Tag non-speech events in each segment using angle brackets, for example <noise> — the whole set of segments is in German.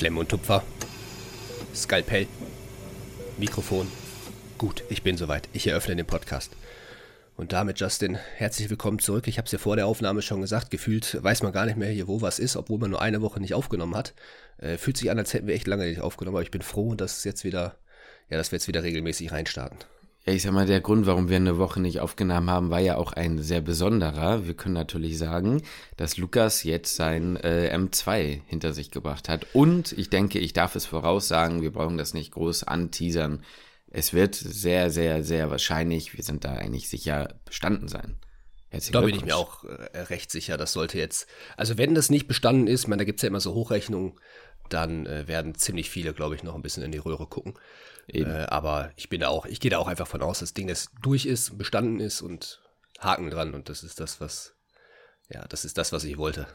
Klemm und Tupfer. Skalpell. Mikrofon. Gut, ich bin soweit. Ich eröffne den Podcast. Und damit, Justin, herzlich willkommen zurück. Ich habe es ja vor der Aufnahme schon gesagt, gefühlt weiß man gar nicht mehr hier, wo was ist, obwohl man nur eine Woche nicht aufgenommen hat. Äh, fühlt sich an, als hätten wir echt lange nicht aufgenommen, aber ich bin froh, dass jetzt wieder, ja, dass wir jetzt wieder regelmäßig reinstarten. Ja, ich sag mal, der Grund, warum wir eine Woche nicht aufgenommen haben, war ja auch ein sehr besonderer. Wir können natürlich sagen, dass Lukas jetzt sein äh, M2 hinter sich gebracht hat. Und ich denke, ich darf es voraussagen, wir brauchen das nicht groß anteasern. Es wird sehr, sehr, sehr wahrscheinlich, wir sind da eigentlich sicher, bestanden sein. da bin ich mir auch äh, recht sicher, das sollte jetzt, also wenn das nicht bestanden ist, ich meine, da gibt's ja immer so Hochrechnungen, dann äh, werden ziemlich viele, glaube ich, noch ein bisschen in die Röhre gucken. Äh, aber ich bin da auch, ich gehe da auch einfach von aus, dass das Ding das durch ist, bestanden ist und Haken dran und das ist das, was, ja, das ist das, was ich wollte.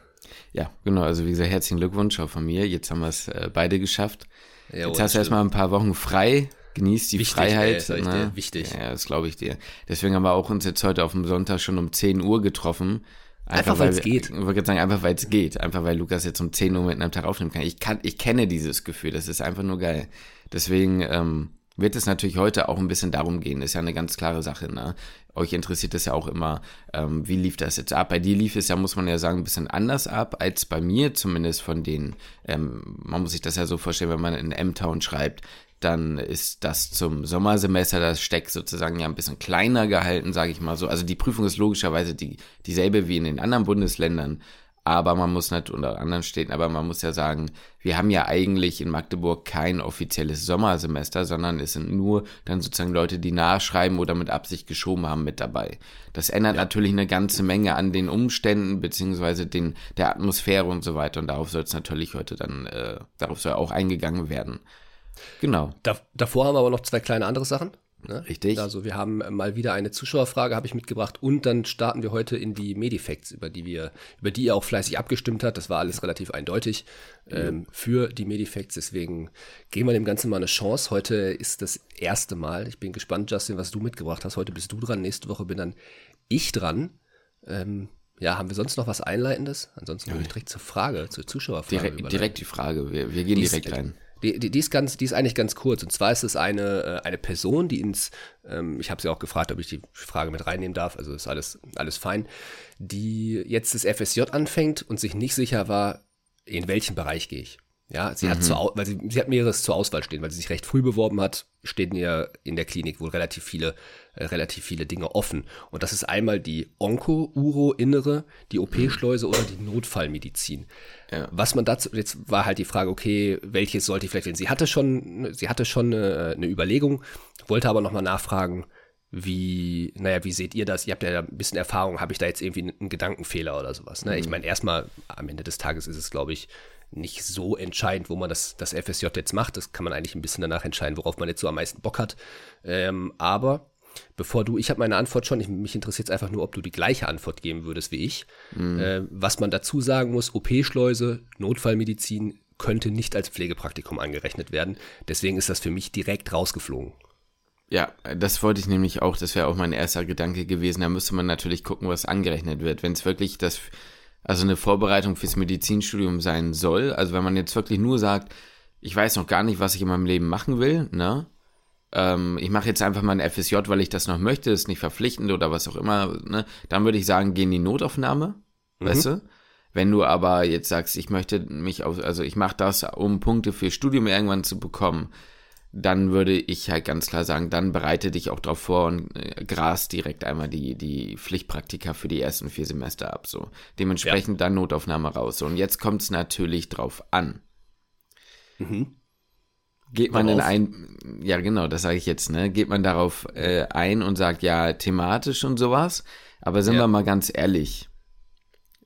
Ja, genau. Also wie gesagt, herzlichen Glückwunsch auch von mir. Jetzt haben wir es äh, beide geschafft. Ja, Jetzt hast du erstmal ein paar Wochen frei. Genießt die wichtig, Freiheit. Ey, ne? wichtig. Ja, das glaube ich dir. Deswegen haben wir auch uns jetzt heute auf dem Sonntag schon um 10 Uhr getroffen. Einfach, einfach weil es geht. Ich wollte sagen, einfach weil es geht. Einfach weil Lukas jetzt um 10 Uhr mitten am Tag aufnehmen kann. Ich, kann. ich kenne dieses Gefühl. Das ist einfach nur geil. Deswegen ähm, wird es natürlich heute auch ein bisschen darum gehen. Ist ja eine ganz klare Sache. Ne? Euch interessiert es ja auch immer, ähm, wie lief das jetzt ab? Bei dir lief es ja, muss man ja sagen, ein bisschen anders ab als bei mir, zumindest von den, ähm, man muss sich das ja so vorstellen, wenn man in M-Town schreibt, dann ist das zum Sommersemester das Steck sozusagen ja ein bisschen kleiner gehalten, sage ich mal so. Also die Prüfung ist logischerweise die, dieselbe wie in den anderen Bundesländern, aber man muss nicht unter anderen Städten, aber man muss ja sagen, wir haben ja eigentlich in Magdeburg kein offizielles Sommersemester, sondern es sind nur dann sozusagen Leute, die nachschreiben oder mit Absicht geschoben haben, mit dabei. Das ändert ja. natürlich eine ganze Menge an den Umständen beziehungsweise den der Atmosphäre und so weiter. Und darauf soll es natürlich heute dann, äh, darauf soll auch eingegangen werden. Genau. Da, davor haben wir aber noch zwei kleine andere Sachen. Ne? Richtig. Also wir haben mal wieder eine Zuschauerfrage, habe ich mitgebracht, und dann starten wir heute in die Medifacts, über die wir, über die ihr auch fleißig abgestimmt hat. Das war alles relativ eindeutig ähm, für die Medifacts. Deswegen geben wir dem Ganzen mal eine Chance. Heute ist das erste Mal. Ich bin gespannt, Justin, was du mitgebracht hast. Heute bist du dran, nächste Woche bin dann ich dran. Ähm, ja, haben wir sonst noch was Einleitendes? Ansonsten würde ich direkt zur Frage, zur Zuschauerfrage. Direkt, direkt die Frage. Wir, wir gehen direkt rein. Die, die, die, ist ganz, die ist eigentlich ganz kurz. Und zwar ist es eine, äh, eine Person, die ins, ähm, ich habe sie auch gefragt, ob ich die Frage mit reinnehmen darf, also ist alles, alles fein, die jetzt das FSJ anfängt und sich nicht sicher war, in welchen Bereich gehe ich. Ja, sie mhm. hat zur, weil sie, sie hat mehreres zur Auswahl stehen, weil sie sich recht früh beworben hat, stehen ihr in der Klinik wohl relativ viele, äh, relativ viele Dinge offen. Und das ist einmal die Onko-Uro-Innere, die OP-Schleuse oder die Notfallmedizin. Ja. Was man dazu, jetzt war halt die Frage, okay, welches sollte ich vielleicht, wählen? sie hatte schon, sie hatte schon eine, eine Überlegung, wollte aber nochmal nachfragen, wie, naja, wie seht ihr das? Ihr habt ja ein bisschen Erfahrung, habe ich da jetzt irgendwie einen Gedankenfehler oder sowas? Ne? Mhm. Ich meine, erstmal am Ende des Tages ist es, glaube ich, nicht so entscheidend, wo man das, das FSJ jetzt macht. Das kann man eigentlich ein bisschen danach entscheiden, worauf man jetzt so am meisten Bock hat. Ähm, aber bevor du, ich habe meine Antwort schon, ich, mich interessiert es einfach nur, ob du die gleiche Antwort geben würdest wie ich. Mhm. Äh, was man dazu sagen muss, OP-Schleuse, Notfallmedizin könnte nicht als Pflegepraktikum angerechnet werden. Deswegen ist das für mich direkt rausgeflogen. Ja, das wollte ich nämlich auch, das wäre auch mein erster Gedanke gewesen. Da müsste man natürlich gucken, was angerechnet wird. Wenn es wirklich das also eine Vorbereitung fürs Medizinstudium sein soll. Also wenn man jetzt wirklich nur sagt, ich weiß noch gar nicht, was ich in meinem Leben machen will, ne? Ähm, ich mache jetzt einfach mal ein FSJ, weil ich das noch möchte, ist nicht verpflichtend oder was auch immer, ne? Dann würde ich sagen, geh in die Notaufnahme, mhm. weißt du? Wenn du aber jetzt sagst, ich möchte mich auf, also ich mache das, um Punkte für Studium irgendwann zu bekommen, dann würde ich halt ganz klar sagen, dann bereite dich auch darauf vor und äh, gras direkt einmal die, die Pflichtpraktika für die ersten vier Semester ab. So. Dementsprechend ja. dann Notaufnahme raus. So. Und jetzt kommt es natürlich drauf an. Mhm. Geht man in ein, ja genau, das sage ich jetzt, ne? Geht man darauf äh, ein und sagt, ja, thematisch und sowas. Aber sind ja. wir mal ganz ehrlich,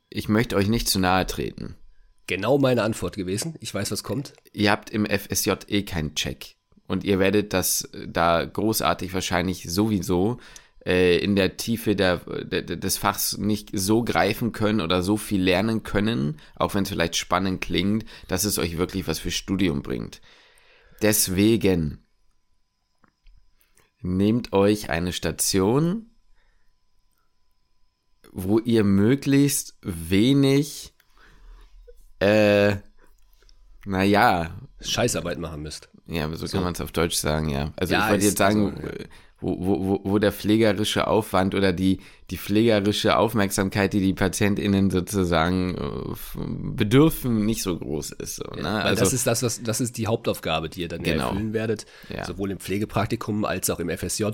ich möchte euch nicht zu nahe treten. Genau meine Antwort gewesen. Ich weiß, was kommt. Ihr habt im FSJ eh keinen Check. Und ihr werdet das äh, da großartig wahrscheinlich sowieso äh, in der Tiefe der, der, des Fachs nicht so greifen können oder so viel lernen können, auch wenn es vielleicht spannend klingt, dass es euch wirklich was für Studium bringt. Deswegen nehmt euch eine Station, wo ihr möglichst wenig äh, naja. Scheißarbeit machen müsst. Ja, so, so. kann man es auf Deutsch sagen, ja. Also Ja, ich wollte jetzt sagen, also, ja. Wo, wo, wo, der pflegerische Aufwand oder die, die pflegerische Aufmerksamkeit, die die PatientInnen sozusagen äh, bedürfen, nicht so groß ist. So, ne? Weil also, das ist das, was, das ist die Hauptaufgabe, die ihr dann ja Genau. erfüllen werdet. Ja. Sowohl im Pflegepraktikum als auch im FSJ.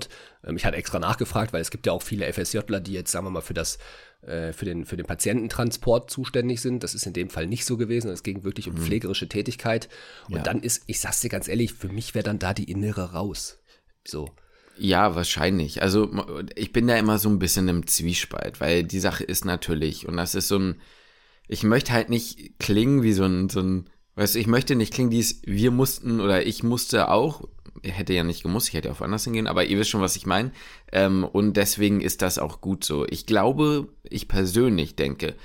Ähm, Ich hatte extra nachgefragt, weil es gibt ja auch viele FSJler, die jetzt, sagen wir mal, für das, äh, für den, für den Patiententransport zuständig sind. Das ist in dem Fall nicht so gewesen. Es ging wirklich um Mhm. pflegerische Tätigkeit. Und Ja. dann ist, ich sag's dir ganz ehrlich, für mich wäre dann da die Innere raus. So. Ja, wahrscheinlich. Also ich bin da immer so ein bisschen im Zwiespalt, weil die Sache ist natürlich, und das ist so ein, ich möchte halt nicht klingen wie so ein, so ein, weißt du, ich möchte nicht klingen, dies, wir mussten oder ich musste auch, hätte ja nicht gemusst, ich hätte auch woanders hingehen, aber ihr wisst schon, was ich meine. Ähm, und deswegen ist das auch gut so. Ich glaube, ich persönlich denke,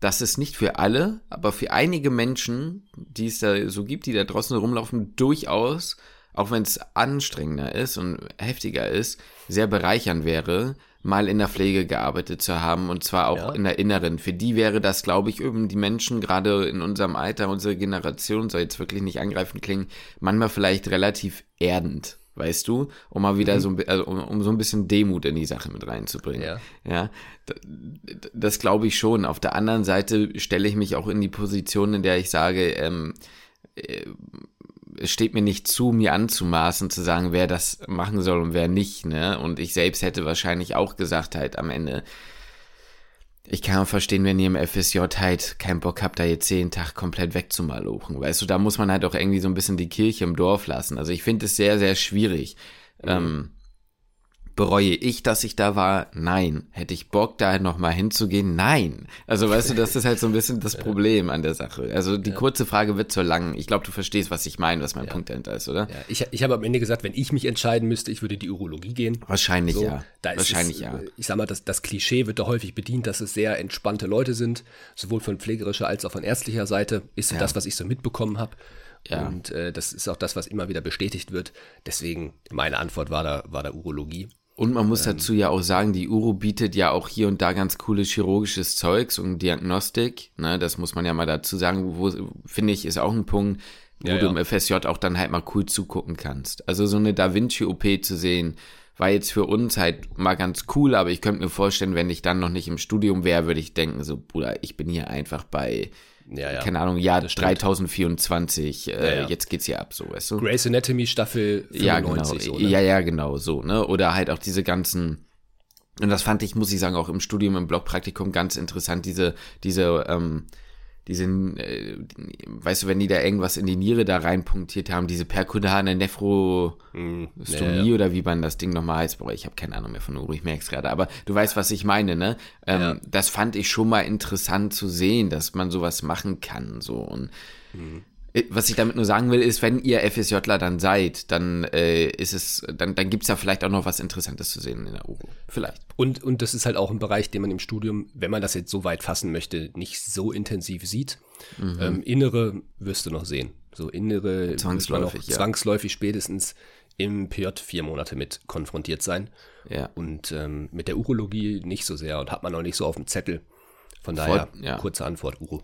dass es nicht für alle, aber für einige Menschen, die es da so gibt, die da draußen rumlaufen, durchaus, auch wenn es anstrengender ist und heftiger ist, sehr bereichernd wäre, mal in der Pflege gearbeitet zu haben und zwar auch Ja. in der Inneren. Für die wäre das, glaube ich, eben die Menschen gerade in unserem Alter, unsere Generation, soll jetzt wirklich nicht angreifend klingen, manchmal vielleicht relativ erdend. Weißt du, um mal wieder so ein, also um, um so ein bisschen Demut in die Sache mit reinzubringen. Ja. Ja, d- d- das glaube ich schon. Auf der anderen Seite stelle ich mich auch in die Position, in der ich sage, ähm, äh, es steht mir nicht zu, mir anzumaßen, zu sagen, wer das machen soll und wer nicht, ne? Und ich selbst hätte wahrscheinlich auch gesagt halt am Ende, ich kann auch verstehen, wenn ihr im FSJ halt keinen Bock habt, da jetzt jeden Tag komplett wegzumalochen. Weißt du, da muss man halt auch irgendwie so ein bisschen die Kirche im Dorf lassen. Also ich finde es sehr, sehr schwierig. Ähm, bereue ich, dass ich da war? Nein. Hätte ich Bock, da nochmal hinzugehen? Nein. Also weißt du, das ist halt so ein bisschen das <laughs> Problem an der Sache. Also die kurze Frage wird zur langen. Ich glaube, du verstehst, was ich meine, was mein Punkt dahinter ist, oder? Ja, ich, ich habe am Ende gesagt, wenn ich mich entscheiden müsste, ich würde die Urologie gehen. Wahrscheinlich So, ja. Wahrscheinlich es, ja. äh, Ich sag mal, das, das Klischee wird da häufig bedient, dass es sehr entspannte Leute sind, sowohl von pflegerischer als auch von ärztlicher Seite, ist so Ja. das, was ich so mitbekommen habe. Ja. Und äh, das ist auch das, was immer wieder bestätigt wird. Deswegen, meine Antwort war da, war da Urologie. Und man muss dazu ja auch sagen, die Uro bietet ja auch hier und da ganz cooles chirurgisches Zeugs und Diagnostik. Ne, das muss man ja mal dazu sagen, wo, finde ich, ist auch ein Punkt, wo Ja, du im FSJ auch dann halt mal cool zugucken kannst. Also so eine Da Vinci-OP zu sehen, war jetzt für uns halt mal ganz cool, aber ich könnte mir vorstellen, wenn ich dann noch nicht im Studium wäre, würde ich denken, so, Bruder, ich bin hier einfach bei, Ja, ja. keine Ahnung, Jahr Das stimmt. 3024, äh, Ja, ja. jetzt geht's hier ab, so, weißt du? Grey's Anatomy Staffel 95 Ja, genau. so, ne? Ja, ja, genau, so, ne? Oder halt auch diese ganzen, und das fand ich, muss ich sagen, auch im Studium, im Blockpraktikum ganz interessant, diese, diese, ähm, diese, äh, weißt du, wenn die da irgendwas in die Niere da reinpunktiert haben, diese perkutane Nephrostomie Hm, ja, ja. oder wie man das Ding nochmal heißt, boah, ich habe keine Ahnung mehr von Uro, ich merke es gerade, aber du weißt, was ich meine, ne? Ähm, Ja. Das fand ich schon mal interessant zu sehen, dass man sowas machen kann, so und Hm. Äh, was ich damit nur sagen will, ist, wenn ihr FSJler dann seid, dann äh, ist es, dann, dann gibt's da vielleicht auch noch was Interessantes zu sehen in der Uro. Vielleicht. Und, und das ist halt auch ein Bereich, den man im Studium, wenn man das jetzt so weit fassen möchte, nicht so intensiv sieht. Mhm. Ähm, innere wirst du noch sehen. So innere man Zwangsläufig, noch ja. zwangsläufig spätestens im PJ vier Monate mit konfrontiert sein. Ja. Und ähm, mit der Urologie nicht so sehr und hat man auch nicht so auf dem Zettel. Von daher, ja. kurze Antwort, Uro.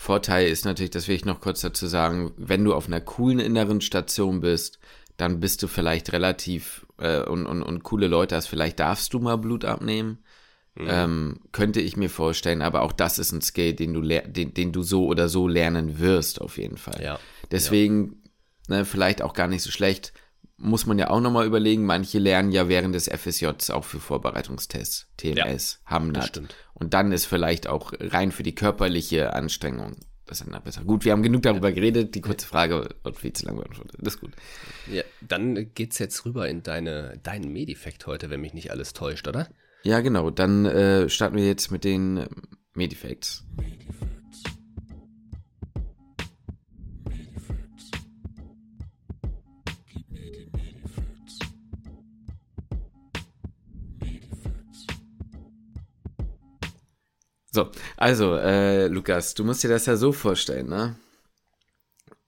Vorteil ist natürlich, das will ich noch kurz dazu sagen, wenn du auf einer coolen inneren Station bist, dann bist du vielleicht relativ äh, und, und, und coole Leute hast, vielleicht darfst du mal Blut abnehmen. Ähm, könnte ich mir vorstellen, aber auch das ist ein Skill, den du, den, den du so oder so lernen wirst, auf jeden Fall. Ja. Deswegen, ne, vielleicht auch gar nicht so schlecht, muss man ja auch nochmal überlegen, manche lernen ja während des FSJs auch für Vorbereitungstests, TMS, das Hamnat. Und dann ist vielleicht auch rein für die körperliche Anstrengung das dann besser. Gut, wir haben genug darüber geredet, die kurze Frage wird viel zu lang beantwortet. Das ist gut. Ja, dann geht's jetzt rüber in deine, deinen Medifekt heute, wenn mich nicht alles täuscht, oder? Ja, genau, dann äh, starten wir jetzt mit den ähm, Medifacts. So, also, äh, Lukas, du musst dir das ja so vorstellen, ne?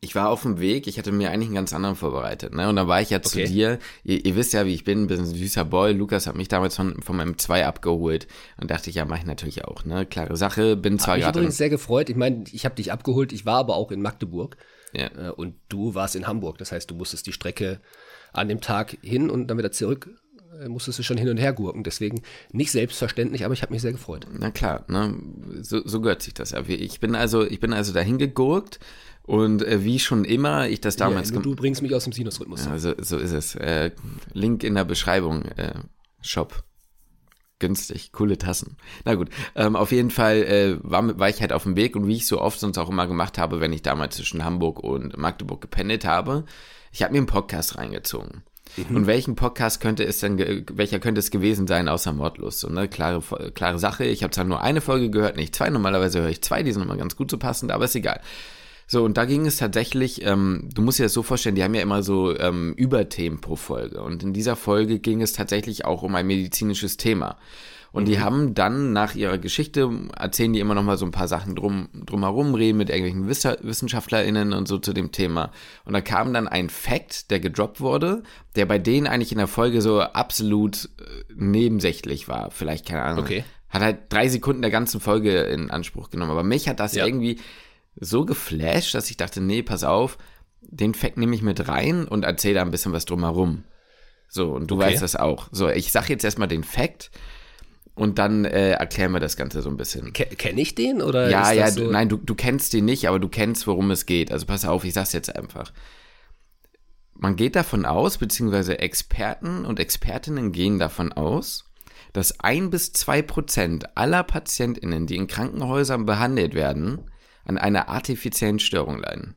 Ich war auf dem Weg, ich hatte mir eigentlich einen ganz anderen vorbereitet, ne? Und dann war ich ja Okay. zu dir, ihr, ihr wisst ja, wie ich bin, ein bisschen süßer Boy. Lukas hat mich damals von, vom M2 abgeholt. Und dachte ich, ja, mach ich natürlich auch, ne? Klare Sache, bin zwar gerade. übrigens sehr gefreut. Ich meine, ich habe dich abgeholt, ich war aber auch in Magdeburg. Ja. Äh, und du warst in Hamburg. Das heißt, du musstest die Strecke an dem Tag hin und dann wieder zurück musstest du schon hin und her gurken. Deswegen nicht selbstverständlich, aber ich habe mich sehr gefreut. Na klar, ne? so, so gehört sich das ja. Ich bin also, ich bin also dahin gegurkt und äh, wie schon immer ich das damals ja, du bringst mich aus dem Sinusrhythmus. Ja, so, so ist es. Äh, Link in der Beschreibung. Äh, Shop. Günstig, coole Tassen. Na gut, ähm, auf jeden Fall äh, war, war ich halt auf dem Weg und wie ich so oft sonst auch immer gemacht habe, wenn ich damals zwischen Hamburg und Magdeburg gependelt habe, ich habe mir einen Podcast reingezogen. Mhm. Und welchen Podcast könnte es denn, welcher könnte es gewesen sein außer Mordlust? So, ne? klare, klare Sache. Ich habe zwar nur eine Folge gehört, nicht zwei. Normalerweise höre ich zwei, die sind immer ganz gut so passend, aber ist egal. So, und da ging es tatsächlich, ähm, du musst dir das so vorstellen, die haben ja immer so ähm, Überthemen pro Folge. Und in dieser Folge ging es tatsächlich auch um ein medizinisches Thema. Und mhm. die haben dann nach ihrer Geschichte, erzählen die immer noch mal so ein paar Sachen drum, drumherum, reden mit irgendwelchen WissenschaftlerInnen und so zu dem Thema. Und da kam dann ein Fact, der gedroppt wurde, der bei denen eigentlich in der Folge so absolut äh, nebensächlich war. Vielleicht, keine Ahnung. Okay. Hat halt drei Sekunden der ganzen Folge in Anspruch genommen. Aber mich hat das ja. irgendwie so geflasht, dass ich dachte, nee, pass auf, den Fact nehme ich mit rein und erzähle da ein bisschen was drumherum. So, und du okay. weißt das auch. So, ich sag jetzt erstmal den Fact und dann äh, erklären wir das Ganze so ein bisschen. Kenne ich den oder? Ja, ja, so? du, nein, du, du kennst den nicht, aber du kennst, worum es geht. Also pass auf, ich sag's jetzt einfach. Man geht davon aus, beziehungsweise Experten und Expertinnen gehen davon aus, dass ein bis zwei Prozent aller PatientInnen, die in Krankenhäusern behandelt werden, an einer artifiziellen Störung leiden.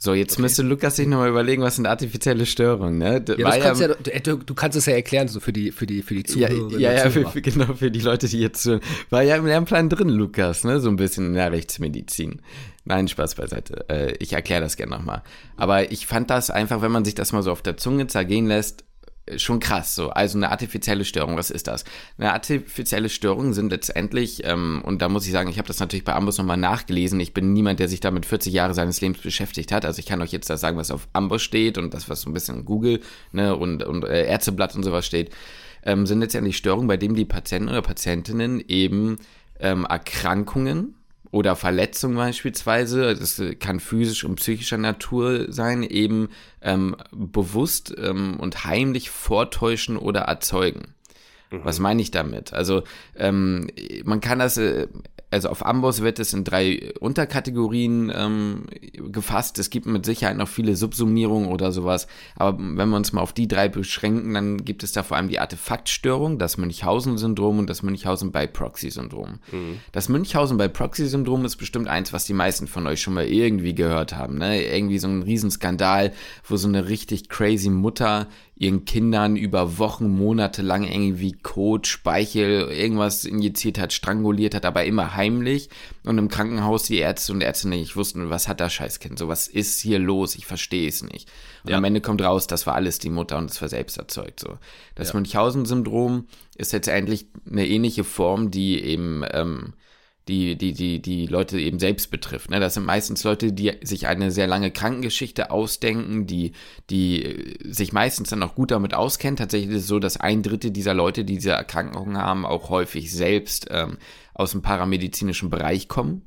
So, jetzt okay. müsste Lukas sich nochmal überlegen, was sind artifizielle Störungen, ne? Ja, das kannst ja, ja du, du, kannst es ja erklären, so für die, für die, für die Zuhörer. Ja, ja, ja für, für, genau, für die Leute, die jetzt so, war ja im Lernplan drin, Lukas, ne? So ein bisschen in der Rechtsmedizin. Nein, Spaß beiseite. Äh, ich erkläre das gerne nochmal. Aber ich fand das einfach, wenn man sich das mal so auf der Zunge zergehen lässt, schon krass. So, also eine artifizielle Störung, was ist das? Eine artifizielle Störung sind letztendlich, ähm, und da muss ich sagen, ich habe das natürlich bei Ambus nochmal nachgelesen. Ich bin niemand, der sich damit 40 Jahre seines Lebens beschäftigt hat. Also ich kann euch jetzt das sagen, was auf Ambus steht und das, was so ein bisschen in Google ne, und, und äh, Ärzteblatt und sowas steht, ähm, sind letztendlich Störungen, bei denen die Patienten oder Patientinnen eben ähm, Erkrankungen oder Verletzung beispielsweise, das kann physisch und psychischer Natur sein, eben ähm, bewusst ähm, und heimlich vortäuschen oder erzeugen. Mhm. Was meine ich damit? Also ähm, man kann das äh, also auf Amboss wird es in drei Unterkategorien ähm, gefasst. Es gibt mit Sicherheit noch viele Subsumierungen oder sowas. Aber wenn wir uns mal auf die drei beschränken, dann gibt es da vor allem die Artefaktstörung, das Münchhausen-Syndrom und das Münchhausen by Proxy-Syndrom. Mhm. Das Münchhausen by Proxy-Syndrom ist bestimmt eins, was die meisten von euch schon mal irgendwie gehört haben. Ne? Irgendwie so ein Riesenskandal, wo so eine richtig crazy Mutter ihren Kindern über Wochen, Monate lang irgendwie Kot, Speichel, irgendwas injiziert hat, stranguliert hat, aber immer heimlich. Und im Krankenhaus die Ärzte und Ärzte nicht wussten, was hat das Scheißkind, so was ist hier los, ich verstehe es nicht. Und ja. am Ende kommt raus, das war alles die Mutter und es war selbst erzeugt. So. Das ja. Münchhausen-Syndrom ist letztendlich eine ähnliche Form, die eben ähm, die, die, die, die Leute eben selbst betrifft. Ne? Das sind meistens Leute, die sich eine sehr lange Krankengeschichte ausdenken, die, die äh, sich meistens dann auch gut damit auskennen. Tatsächlich ist es so, dass ein Drittel dieser Leute, die diese Erkrankungen haben, auch häufig selbst ähm, aus dem paramedizinischen Bereich kommen.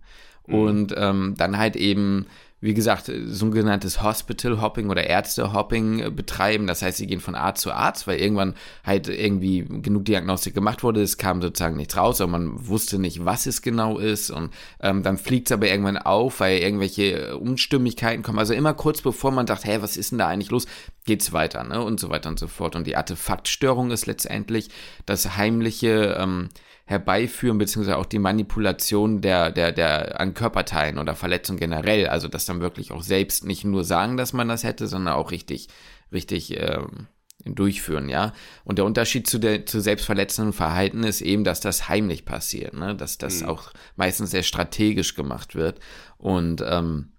Mhm. Und ähm, dann halt eben wie gesagt, sogenanntes Hospital Hopping oder Ärzte Hopping äh, betreiben. Das heißt, sie gehen von Arzt zu Arzt, weil irgendwann halt irgendwie genug Diagnostik gemacht wurde. Es kam sozusagen nichts raus, aber man wusste nicht, was es genau ist. Und ähm, dann fliegt es aber irgendwann auf, weil irgendwelche äh, Unstimmigkeiten kommen. Also immer kurz bevor man sagt, hä, was ist denn da eigentlich los, geht's weiter, ne? Und so weiter und so fort. Und die Artefaktstörung ist letztendlich das heimliche ähm, herbeiführen, beziehungsweise auch die Manipulation der, der, der an Körperteilen oder Verletzungen generell. Also das dann wirklich auch selbst nicht nur sagen, dass man das hätte, sondern auch richtig, richtig ähm, durchführen, ja. Und der Unterschied zu der zu selbstverletzenden Verhalten ist eben, dass das heimlich passiert, ne? Dass das mhm. auch meistens sehr strategisch gemacht wird. Und ähm,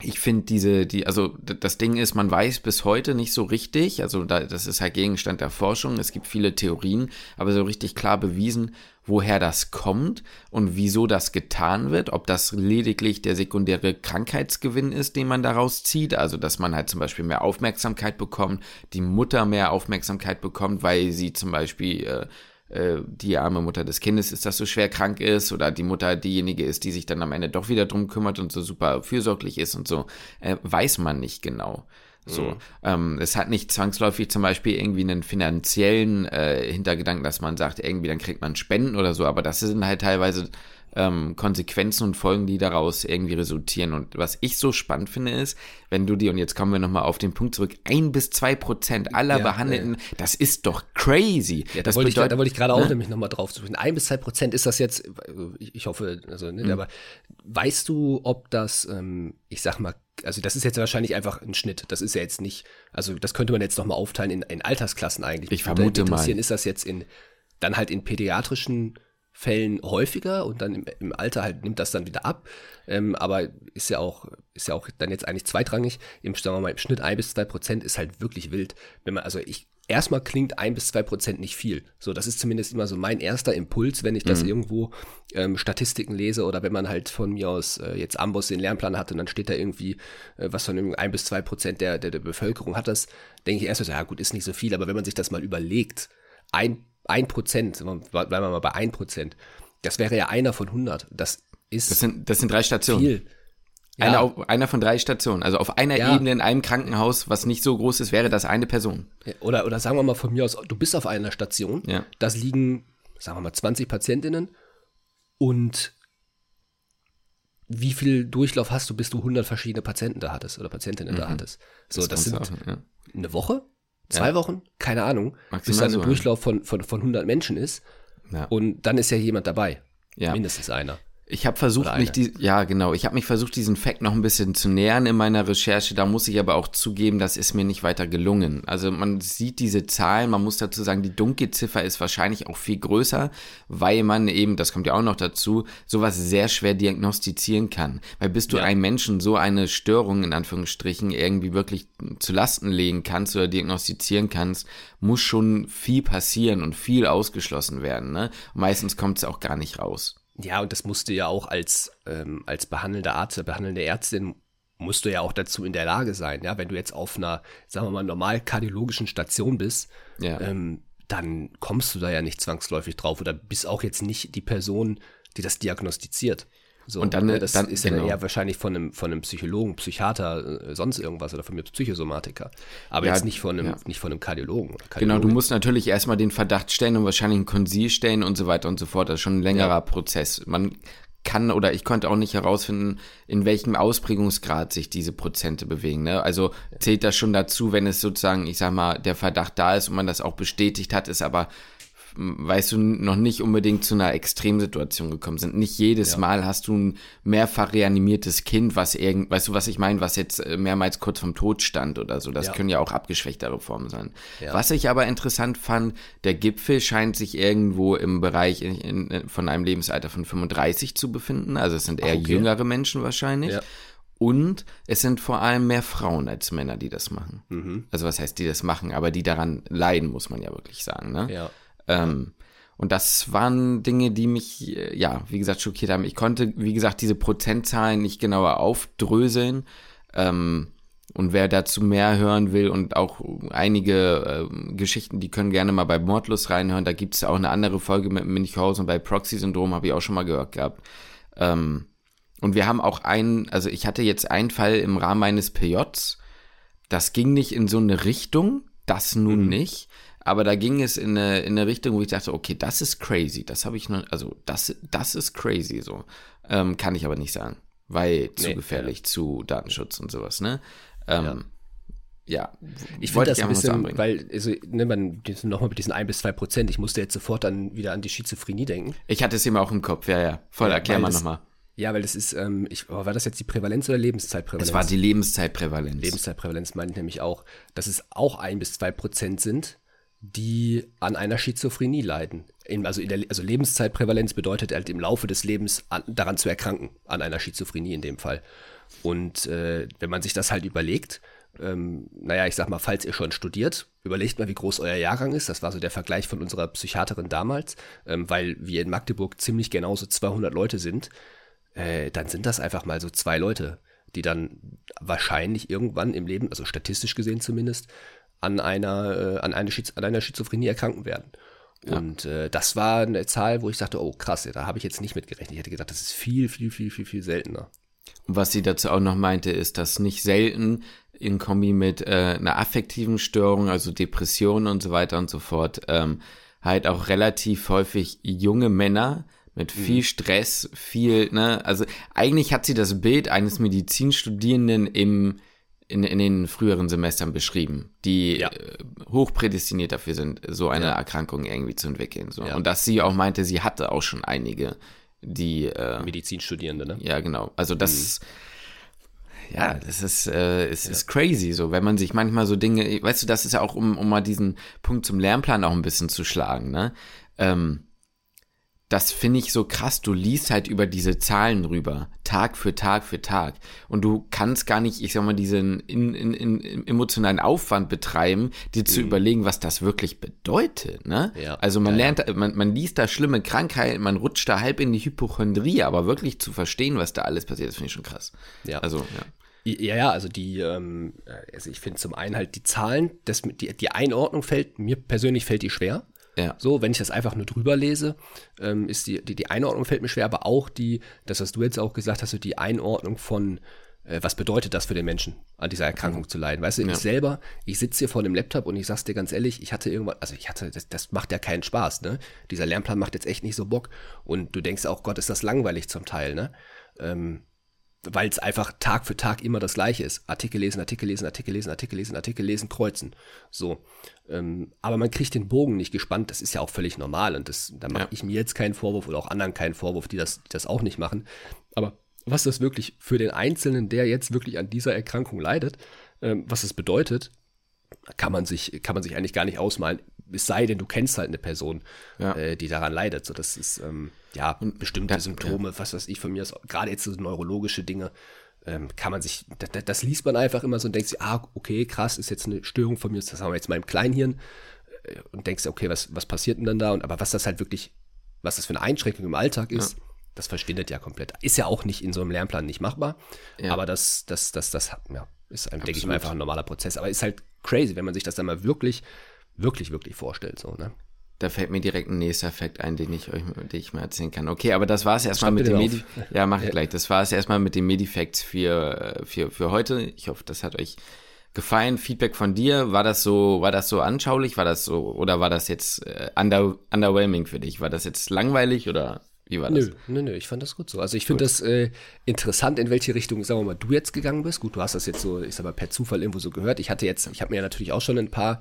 ich finde diese, die, also das Ding ist, man weiß bis heute nicht so richtig, also da, das ist halt Gegenstand der Forschung, es gibt viele Theorien, aber so richtig klar bewiesen, woher das kommt und wieso das getan wird, ob das lediglich der sekundäre Krankheitsgewinn ist, den man daraus zieht, also dass man halt zum Beispiel mehr Aufmerksamkeit bekommt, die Mutter mehr Aufmerksamkeit bekommt, weil sie zum Beispiel äh, die arme Mutter des Kindes ist, das so schwer krank ist oder die Mutter diejenige ist, die sich dann am Ende doch wieder drum kümmert und so super fürsorglich ist und so, äh, weiß man nicht genau. So, mhm. ähm, es hat nicht zwangsläufig zum Beispiel irgendwie einen finanziellen äh, Hintergedanken, dass man sagt, irgendwie dann kriegt man Spenden oder so, aber das sind halt teilweise ähm, Konsequenzen und Folgen, die daraus irgendwie resultieren. Und was ich so spannend finde, ist, wenn du dir, und jetzt kommen wir nochmal auf den Punkt zurück, ein bis zwei Prozent aller ja, Behandelten, ja. das ist doch crazy. Ja, das da wollte, ich, da wollte ich gerade auch ne? nämlich nochmal drauf zu sprechen. Ein bis zwei Prozent ist das jetzt, ich, ich hoffe, also, ne, mhm. aber weißt du, ob das, ähm, ich sag mal, also das ist jetzt wahrscheinlich einfach ein Schnitt. Das ist ja jetzt nicht, also das könnte man jetzt nochmal aufteilen in, in Altersklassen eigentlich. Ich vermute mal. Ist das jetzt in, dann halt in pädiatrischen Fällen häufiger und dann im, im Alter halt nimmt das dann wieder ab. Ähm, aber ist ja auch, ist ja auch dann jetzt eigentlich zweitrangig. Im, sagen wir mal, im Schnitt ein bis zwei Prozent ist halt wirklich wild. Wenn man, also ich, erstmal klingt ein bis zwei Prozent nicht viel. So, das ist zumindest immer so mein erster Impuls, wenn ich das mhm. irgendwo ähm, Statistiken lese oder wenn man halt von mir aus äh, jetzt Amboss den Lernplan hat und dann steht da irgendwie äh, was von ein bis zwei Prozent der, der, der Bevölkerung hat das, denke ich erst so, ja gut, ist nicht so viel, aber wenn man sich das mal überlegt, ein ein Prozent, bleiben wir mal bei ein Prozent, das wäre ja einer von 100. Das ist das sind, das sind drei Stationen. Viel. Ja. Einer, einer von drei Stationen. Also auf einer ja. Ebene in einem Krankenhaus, was nicht so groß ist, wäre das eine Person. Oder, oder sagen wir mal von mir aus, du bist auf einer Station, ja. das liegen, sagen wir mal, 20 Patientinnen und wie viel Durchlauf hast du, bis du 100 verschiedene Patienten da hattest oder Patientinnen mhm. da hattest? So, das, das sind auch, ja. eine Woche? Zwei ja. Wochen, keine Ahnung, Maximal bis dann ein Durchlauf von, von, von 100 Menschen ist. Ja. Und dann ist ja jemand dabei. Ja. Mindestens einer. Ich habe versucht, mich die, ja genau, ich habe mich versucht, diesen Fact noch ein bisschen zu nähern in meiner Recherche. Da muss ich aber auch zugeben, das ist mir nicht weiter gelungen. Also man sieht diese Zahlen, man muss dazu sagen, die Dunkelziffer ist wahrscheinlich auch viel größer, weil man eben, das kommt ja auch noch dazu, sowas sehr schwer diagnostizieren kann. Weil bis du ja. einem Menschen so eine Störung in Anführungsstrichen irgendwie wirklich zu Lasten legen kannst oder diagnostizieren kannst, muss schon viel passieren und viel ausgeschlossen werden. Ne? meistens kommt es auch gar nicht raus. Ja, und das musst du ja auch als, ähm, als behandelnder Arzt, behandelnde Ärztin, musst du ja auch dazu in der Lage sein, ja, wenn du jetzt auf einer, sagen wir mal, normal kardiologischen Station bist, ja. ähm, dann kommst du da ja nicht zwangsläufig drauf oder bist auch jetzt nicht die Person, die das diagnostiziert. So, und dann, ne, das dann, ist ja genau. eher wahrscheinlich von einem, von einem Psychologen, Psychiater, äh, sonst irgendwas oder von mir Psychosomatiker. Aber ja, jetzt nicht von einem, ja. nicht von einem Kardiologen, Genau, du musst natürlich erstmal den Verdacht stellen und wahrscheinlich ein Konsil stellen und so weiter und so fort. Das ist schon ein längerer ja. Prozess. Man kann oder ich konnte auch nicht herausfinden, in welchem Ausprägungsgrad sich diese Prozente bewegen. Ne? Also zählt das schon dazu, wenn es sozusagen, ich sag mal, der Verdacht da ist und man das auch bestätigt hat, ist aber weißt du, noch nicht unbedingt zu einer Extremsituation gekommen sind. Nicht jedes ja. Mal hast du ein mehrfach reanimiertes Kind, was irgend, weißt du, was ich meine, was jetzt äh, mehrmals kurz vom Tod stand oder so. Das ja. können ja auch abgeschwächtere Formen sein. Ja. Was ich aber interessant fand, der Gipfel scheint sich irgendwo im Bereich in, in, von einem Lebensalter von 35 zu befinden. Also es sind eher okay. jüngere Menschen wahrscheinlich. Und es sind vor allem mehr Frauen als Männer, die das machen. Mhm. Also was heißt, die das machen, aber die daran leiden, muss man ja wirklich sagen. Ne? Ja. Ähm, und das waren Dinge, die mich, äh, ja, wie gesagt, schockiert haben. Ich konnte, wie gesagt, diese Prozentzahlen nicht genauer aufdröseln. Ähm, und wer dazu mehr hören will und auch einige äh, Geschichten, die können gerne mal bei Mordlust reinhören. Da gibt es auch eine andere Folge mit Münchhausen bei Proxy-Syndrom, habe ich auch schon mal gehört gehabt. Ähm, und wir haben auch einen, also ich hatte jetzt einen Fall im Rahmen meines PJs, das ging nicht in so eine Richtung, das nun mhm. nicht aber da ging es in eine, in eine Richtung, wo ich dachte, okay, das ist crazy. Das habe ich noch, also das, das ist crazy so. Ähm, kann ich aber nicht sagen, weil zu nee, gefährlich, ja. zu Datenschutz und sowas, ne? Ähm, ja. Ja, ich finde das ein bisschen, weil, also, ne, man, nochmal mit diesen ein bis zwei Prozent, ich musste jetzt sofort dann wieder an die Schizophrenie denken. Ich hatte es immer auch im Kopf, ja, ja. Voll, ja, erklär mal nochmal. Ja, weil das ist, ähm, ich, oh, war das jetzt die Prävalenz oder Lebenszeitprävalenz? Es war die Lebenszeitprävalenz. Lebenszeitprävalenz meine ich nämlich auch, dass es auch ein bis zwei Prozent sind, die an einer Schizophrenie leiden. Also, der, also Lebenszeitprävalenz bedeutet halt im Laufe des Lebens an, daran zu erkranken, an einer Schizophrenie in dem Fall. Und äh, wenn man sich das halt überlegt, ähm, naja, ich sag mal, falls ihr schon studiert, überlegt mal, wie groß euer Jahrgang ist. Das war so der Vergleich von unserer Psychiaterin damals, ähm, weil wir in Magdeburg ziemlich genauso 200 Leute sind. Äh, dann sind das einfach mal so zwei Leute, die dann wahrscheinlich irgendwann im Leben, also statistisch gesehen zumindest, an einer, äh, an, eine Schiz an einer Schizophrenie erkranken werden. Ja. Und äh, das war eine Zahl, wo ich dachte, oh krass, da habe ich jetzt nicht mitgerechnet. Ich hätte gedacht, das ist viel, viel, viel, viel, viel seltener. Und was sie dazu auch noch meinte, ist, dass nicht selten in Kombi mit äh, einer affektiven Störung, also Depressionen und so weiter und so fort, ähm, halt auch relativ häufig junge Männer mit mhm. viel Stress, viel, ne, also eigentlich hat sie das Bild eines Medizinstudierenden im in, in den früheren Semestern beschrieben, die ja. Äh, hoch prädestiniert dafür sind, so eine ja. Erkrankung irgendwie zu entwickeln. So. Ja. Und dass sie auch meinte, sie hatte auch schon einige, die äh, Medizinstudierende, ne? Ja, genau. Also das, mhm. ja, das ist, äh, es ist crazy, so, wenn man sich manchmal so Dinge, weißt du, das ist ja auch, um, um mal diesen Punkt zum Lernplan auch ein bisschen zu schlagen, ne? Ähm, das finde ich so krass. Du liest halt über diese Zahlen rüber, Tag für Tag für Tag. Und du kannst gar nicht, ich sag mal, diesen in, in, in, emotionalen Aufwand betreiben, dir zu mhm. überlegen, was das wirklich bedeutet. Ne? Ja. Also man ja, lernt, ja. Man, man liest da schlimme Krankheiten, man rutscht da halb in die Hypochondrie, aber wirklich zu verstehen, was da alles passiert, das finde ich schon krass. Ja. Also, ja. Ja, ja, also die, ähm, also ich finde zum einen halt die Zahlen, das, die, die Einordnung fällt, mir persönlich fällt die schwer. Ja. So, wenn ich das einfach nur drüber lese, ähm, ist die, die, die Einordnung fällt mir schwer, aber auch die, das, was du jetzt auch gesagt hast, so die Einordnung von, äh, was bedeutet das für den Menschen, an dieser Erkrankung mhm. zu leiden. Weißt du, ja. ich selber, ich sitze hier vor dem Laptop und ich sag's dir ganz ehrlich, ich hatte irgendwann, also ich hatte, das, das macht ja keinen Spaß, ne? Dieser Lernplan macht jetzt echt nicht so Bock. Und du denkst auch, Gott, ist das langweilig zum Teil, ne? Ähm, weil es einfach Tag für Tag immer das gleiche ist. Artikel lesen, Artikel lesen, Artikel lesen, Artikel lesen, Artikel lesen, kreuzen. So. Ähm, aber man kriegt den Bogen nicht gespannt, das ist ja auch völlig normal und das, da mache ja. ich mir jetzt keinen Vorwurf oder auch anderen keinen Vorwurf, die das, die das auch nicht machen. Aber was das wirklich für den Einzelnen, der jetzt wirklich an dieser Erkrankung leidet, ähm, was es bedeutet, kann man sich, kann man sich eigentlich gar nicht ausmalen. Es sei denn, du kennst halt eine Person, ja. äh, die daran leidet. So, das ist, ähm, ja, bestimmte das, Symptome, ja. was weiß ich von mir, gerade jetzt so neurologische Dinge, ähm, kann man sich, das, das, liest man einfach immer so und denkt sich, ah, okay, krass, ist jetzt eine Störung von mir, das haben wir jetzt mal im Kleinhirn äh, und denkst, okay, was, was passiert denn dann da? Und aber was das halt wirklich, was das für eine Einschränkung im Alltag ist, ja. das verschwindet ja komplett. Ist ja auch nicht in so einem Lernplan nicht machbar, ja. aber das, das, das, das, ja, ist, denke ich mal, einfach ein normaler Prozess. Aber ist halt crazy, wenn man sich das dann mal wirklich, wirklich, wirklich vorstellt, so, ne? Da fällt mir direkt ein nächster Effekt ein, den ich euch, den ich mal erzählen kann. Okay, aber das war es erstmal mit dem Medi Ja, mach ich ja. gleich. Das war es erstmal mit den Medifacts für, für, für heute. Ich hoffe, das hat euch gefallen. Feedback von dir. War das so, war das so anschaulich? War das so, oder war das jetzt äh, under, underwhelming für dich? War das jetzt langweilig oder wie war das? Nö, nö, nö, ich fand das gut so. Also ich finde das äh, interessant, in welche Richtung, sagen wir mal, du jetzt gegangen bist. Gut, du hast das jetzt so, ich sag mal, per Zufall irgendwo so gehört. Ich hatte jetzt, ich habe mir ja natürlich auch schon ein paar